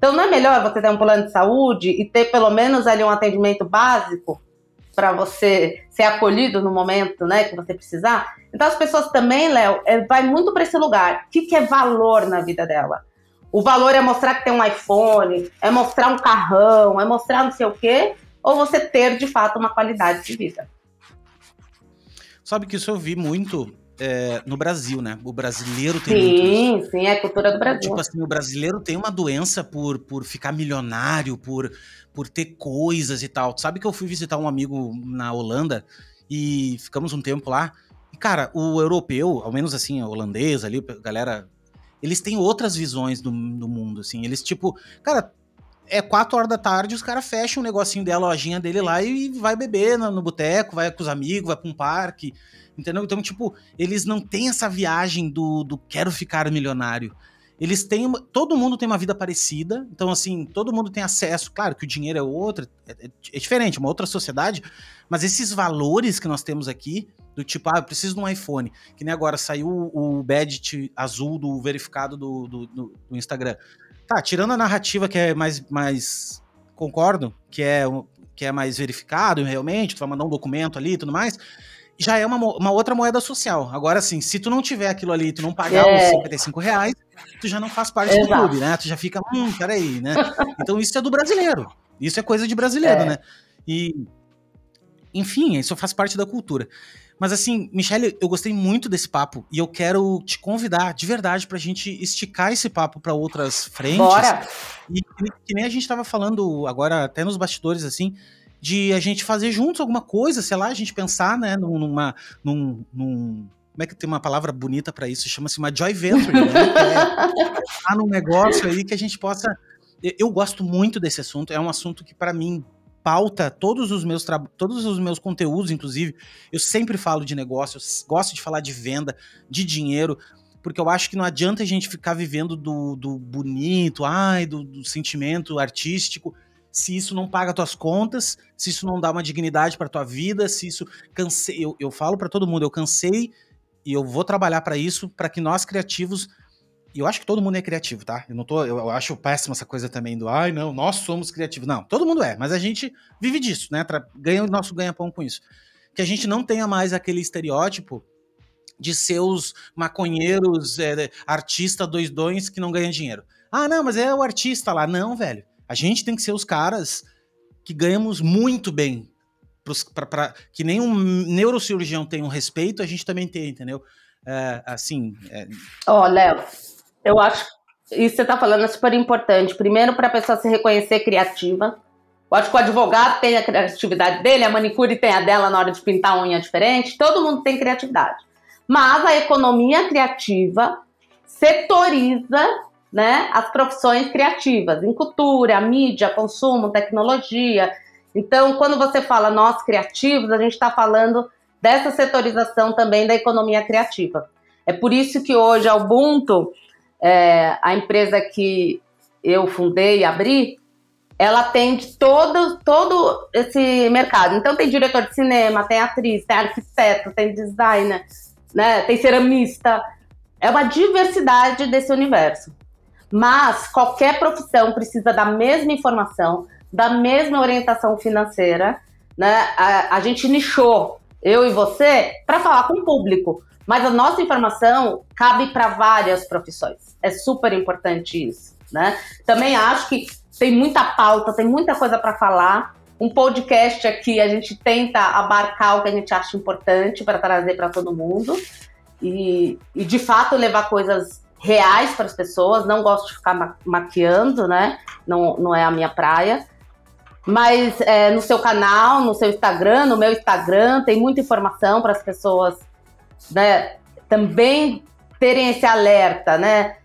Então não é melhor você ter um plano de saúde e ter pelo menos ali um atendimento básico para você ser acolhido no momento, né, que você precisar. Então as pessoas também, Léo, é, vai muito para esse lugar. O que, que é valor na vida dela? O valor é mostrar que tem um iPhone, é mostrar um carrão, é mostrar não sei o quê, ou você ter de fato uma qualidade de vida. Sabe que isso eu vi muito é, no Brasil, né? O brasileiro tem Sim, muito sim, é a cultura do Brasil. Tipo assim, o brasileiro tem uma doença por, por ficar milionário, por, por ter coisas e tal. Sabe que eu fui visitar um amigo na Holanda e ficamos um tempo lá. E, cara, o europeu, ao menos assim, holandês ali, a galera, eles têm outras visões do, do mundo, assim. Eles, tipo, cara, é quatro horas da tarde, os caras fecham um negocinho dela, a lojinha dele lá e vai beber no, no boteco, vai com os amigos, vai pra um parque. Entendeu? Então, tipo, eles não têm essa viagem do, do quero ficar milionário. eles têm. Todo mundo tem uma vida parecida, então, assim, todo mundo tem acesso. Claro que o dinheiro é outro, é, é, é diferente, uma outra sociedade, mas esses valores que nós temos aqui, do tipo, ah, eu preciso de um iPhone, que nem agora saiu o badge azul do verificado do, do, do, do Instagram. Tá, tirando a narrativa que é mais. mais concordo, que é, que é mais verificado realmente, tu vai mandar um documento ali e tudo mais já é uma, uma outra moeda social. Agora, sim, se tu não tiver aquilo ali, tu não pagar é. os 55 reais, tu já não faz parte Exato. do clube, né? Tu já fica, hum, peraí, né? Então isso é do brasileiro. Isso é coisa de brasileiro, é. né? E, enfim, isso faz parte da cultura. Mas assim, Michele, eu gostei muito desse papo e eu quero te convidar de verdade pra gente esticar esse papo para outras frentes. Bora! E que nem a gente tava falando agora, até nos bastidores, assim, de a gente fazer juntos alguma coisa, sei lá, a gente pensar, né, numa, num, num como é que tem uma palavra bonita para isso? Chama-se uma joy venture, né? é, num negócio aí que a gente possa. Eu gosto muito desse assunto, é um assunto que para mim pauta todos os meus todos os meus conteúdos, inclusive. Eu sempre falo de negócios, gosto de falar de venda, de dinheiro, porque eu acho que não adianta a gente ficar vivendo do, do bonito, ai, do, do sentimento artístico se isso não paga tuas contas, se isso não dá uma dignidade para tua vida, se isso cansei, eu, eu falo para todo mundo, eu cansei e eu vou trabalhar para isso, para que nós criativos e eu acho que todo mundo é criativo, tá? Eu não tô, eu acho péssimo essa coisa também do, ai, não, nós somos criativos. Não, todo mundo é, mas a gente vive disso, né? Ganha o nosso ganha-pão com isso. Que a gente não tenha mais aquele estereótipo de seus maconheiros, é, artista dois dons que não ganham dinheiro. Ah, não, mas é o artista lá. Não, velho. A gente tem que ser os caras que ganhamos muito bem. Pra, pra, que nem um neurocirurgião tem um respeito, a gente também tem, entendeu? É, assim. É... Ó, oh, Léo, eu acho isso que você está falando é super importante. Primeiro, para a pessoa se reconhecer criativa. Eu acho que o advogado tem a criatividade dele, a manicure tem a dela na hora de pintar unha diferente, todo mundo tem criatividade. Mas a economia criativa setoriza né, as profissões criativas, em cultura, mídia, consumo, tecnologia. Então, quando você fala nós criativos, a gente está falando dessa setorização também da economia criativa. É por isso que hoje a Ubuntu, é, a empresa que eu fundei e abri, ela atende todo, todo esse mercado. Então tem diretor de cinema, tem atriz, tem arquiteto, tem designer, né, tem ceramista. É uma diversidade desse universo. Mas qualquer profissão precisa da mesma informação, da mesma orientação financeira. Né? A, a gente nichou, eu e você, para falar com o público. Mas a nossa informação cabe para várias profissões. É super importante isso. Né? Também acho que tem muita pauta, tem muita coisa para falar. Um podcast aqui a gente tenta abarcar o que a gente acha importante para trazer para todo mundo e, e de fato levar coisas reais para as pessoas, não gosto de ficar ma maquiando, né? Não, não é a minha praia. Mas é, no seu canal, no seu Instagram, no meu Instagram, tem muita informação para as pessoas né, também terem esse alerta, né?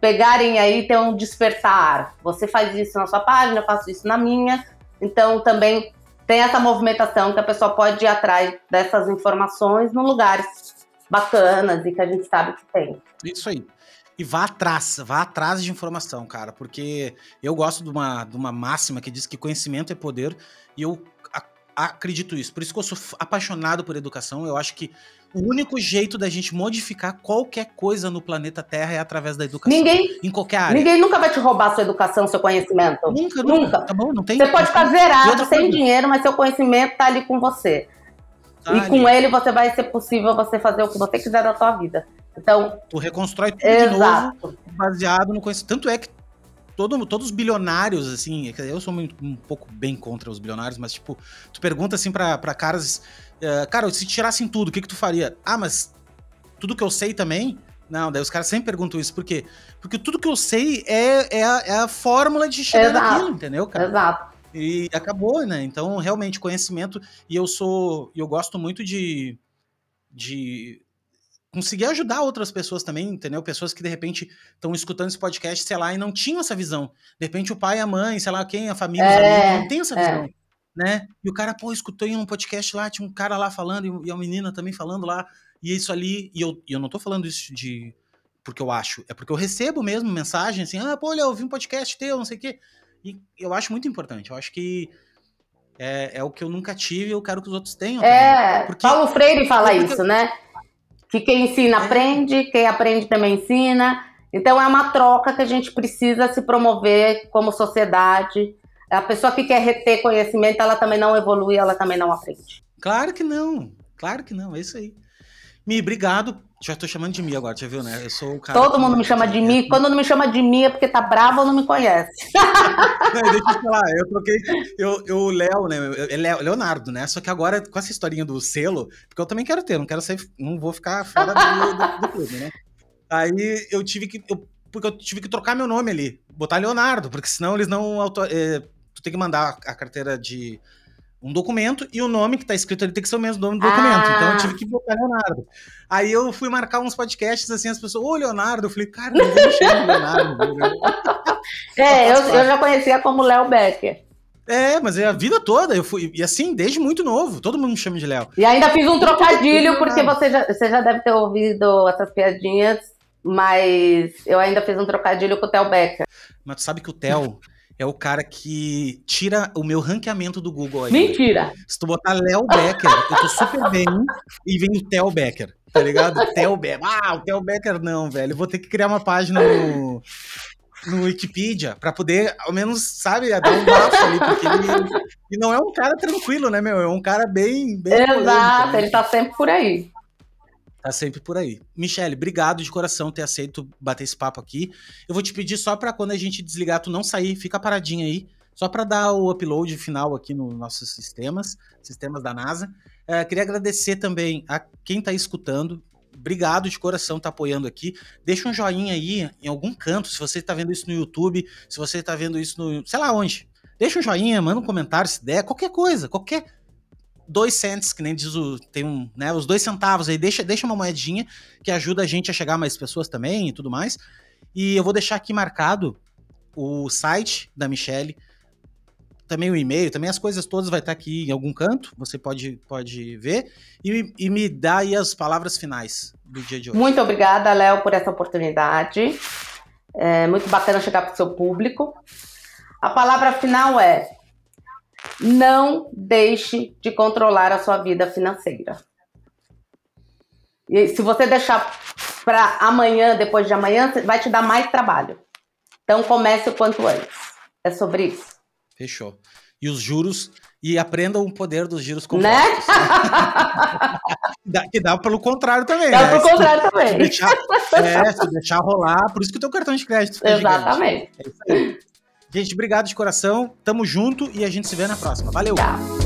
Pegarem aí, ter um despertar. Você faz isso na sua página, eu faço isso na minha. Então também tem essa movimentação que a pessoa pode ir atrás dessas informações em lugares bacanas e que a gente sabe que tem. Isso aí e vá atrás, vá atrás de informação, cara, porque eu gosto de uma, de uma máxima que diz que conhecimento é poder e eu acredito isso. Por isso que eu sou apaixonado por educação. Eu acho que o único jeito da gente modificar qualquer coisa no planeta Terra é através da educação. Ninguém, em qualquer área. Ninguém nunca vai te roubar sua educação, seu conhecimento. Nunca, nunca. nunca. Tá bom, não tem. Você pode ficar zerado, sem coisa. dinheiro, mas seu conhecimento tá ali com você. Tá e ali. com ele você vai ser possível você fazer o que você quiser da sua vida. Então, tu reconstrói tudo exato. de novo baseado no conhecimento. Tanto é que todo, todos os bilionários, assim, eu sou um pouco bem contra os bilionários, mas tipo, tu pergunta assim para caras, uh, cara, se tirassem tudo, o que que tu faria? Ah, mas tudo que eu sei também? Não, daí os caras sempre perguntam isso, por quê? Porque tudo que eu sei é, é, a, é a fórmula de chegar Exato. naquilo, entendeu, cara? Exato. E acabou, né? Então, realmente, conhecimento, e eu sou, eu gosto muito de, de conseguir ajudar outras pessoas também, entendeu? Pessoas que de repente estão escutando esse podcast, sei lá, e não tinham essa visão. De repente o pai, a mãe, sei lá quem, a família, é, amigos, não tem essa visão. Né? E o cara, pô, escutou em um podcast lá, tinha um cara lá falando, e a menina também falando lá, e isso ali, e eu, e eu não tô falando isso de porque eu acho, é porque eu recebo mesmo mensagem assim, ah, pô, olha, eu ouvi um podcast teu, não sei o quê. E eu acho muito importante. Eu acho que é, é o que eu nunca tive e eu quero que os outros tenham. É, porque, Paulo Freire fala porque... isso, né? Que quem ensina é. aprende, quem aprende também ensina. Então é uma troca que a gente precisa se promover como sociedade. A pessoa que quer reter conhecimento, ela também não evolui, ela também não aprende. Claro que não, claro que não, é isso aí. Mi, obrigado. Já tô chamando de Mi agora, já viu, né? Eu sou o cara. Todo mundo me chama de Mi. Quando não me chama de Mi é porque tá bravo ou não me conhece. não, deixa eu falar, eu troquei. Eu, eu Léo, né? É Leonardo, né? Só que agora, com essa historinha do selo, porque eu também quero ter, não quero ser. Não vou ficar fora do, do, do clube, né? Aí eu tive que. Eu, porque eu tive que trocar meu nome ali. Botar Leonardo, porque senão eles não. Auto, é, tu tem que mandar a carteira de um documento e o nome que tá escrito ali tem que ser o mesmo nome do documento. Ah. Então eu tive que botar Leonardo. Aí eu fui marcar uns podcasts assim, as pessoas, ô Leonardo, eu falei, cara, não me chama Leonardo. é, eu, eu já conhecia como Léo Becker. É, mas é a vida toda, eu fui, e assim, desde muito novo, todo mundo me chama de Léo. E ainda fiz um trocadilho, porque você já, você já deve ter ouvido essas piadinhas, mas eu ainda fiz um trocadilho com o Theo Becker. Mas tu sabe que o Theo, é o cara que tira o meu ranqueamento do Google aí. Mentira! Se tu botar Léo Becker, eu tô super bem, e vem o Theo Becker, tá ligado? Theo Becker. Ah, o Theo Becker não, velho. Eu vou ter que criar uma página no, no Wikipedia para poder, ao menos, sabe, dar um bafo ali, porque ele, ele, não é um cara tranquilo, né, meu? É um cara bem. bem Exato, polêmico, né? ele tá sempre por aí. Tá sempre por aí. Michele, obrigado de coração ter aceito bater esse papo aqui. Eu vou te pedir só para quando a gente desligar, tu não sair, fica paradinho aí, só para dar o upload final aqui nos nossos sistemas, sistemas da NASA. É, queria agradecer também a quem tá escutando. Obrigado de coração tá apoiando aqui. Deixa um joinha aí em algum canto, se você tá vendo isso no YouTube, se você tá vendo isso no, sei lá onde. Deixa um joinha, manda um comentário se der, qualquer coisa, qualquer dois cents, que nem diz o. Tem um, né? Os dois centavos aí, deixa, deixa uma moedinha que ajuda a gente a chegar mais pessoas também e tudo mais. E eu vou deixar aqui marcado o site da Michelle, também o e-mail, também as coisas todas vai estar aqui em algum canto, você pode, pode ver, e, e me dá aí as palavras finais do dia de hoje. Muito obrigada, Léo, por essa oportunidade. É muito bacana chegar para o seu público. A palavra final é não deixe de controlar a sua vida financeira. E se você deixar para amanhã, depois de amanhã, vai te dar mais trabalho. Então comece o quanto antes. É sobre isso. Fechou. E os juros e aprendam o poder dos juros compostos. Né? que dá pelo contrário também. Dá né? pelo contrário também. Se deixar, é, se deixar rolar, por isso que o teu cartão de crédito. Exatamente. É. Gente, obrigado de coração. Tamo junto e a gente se vê na próxima. Valeu! Tchau.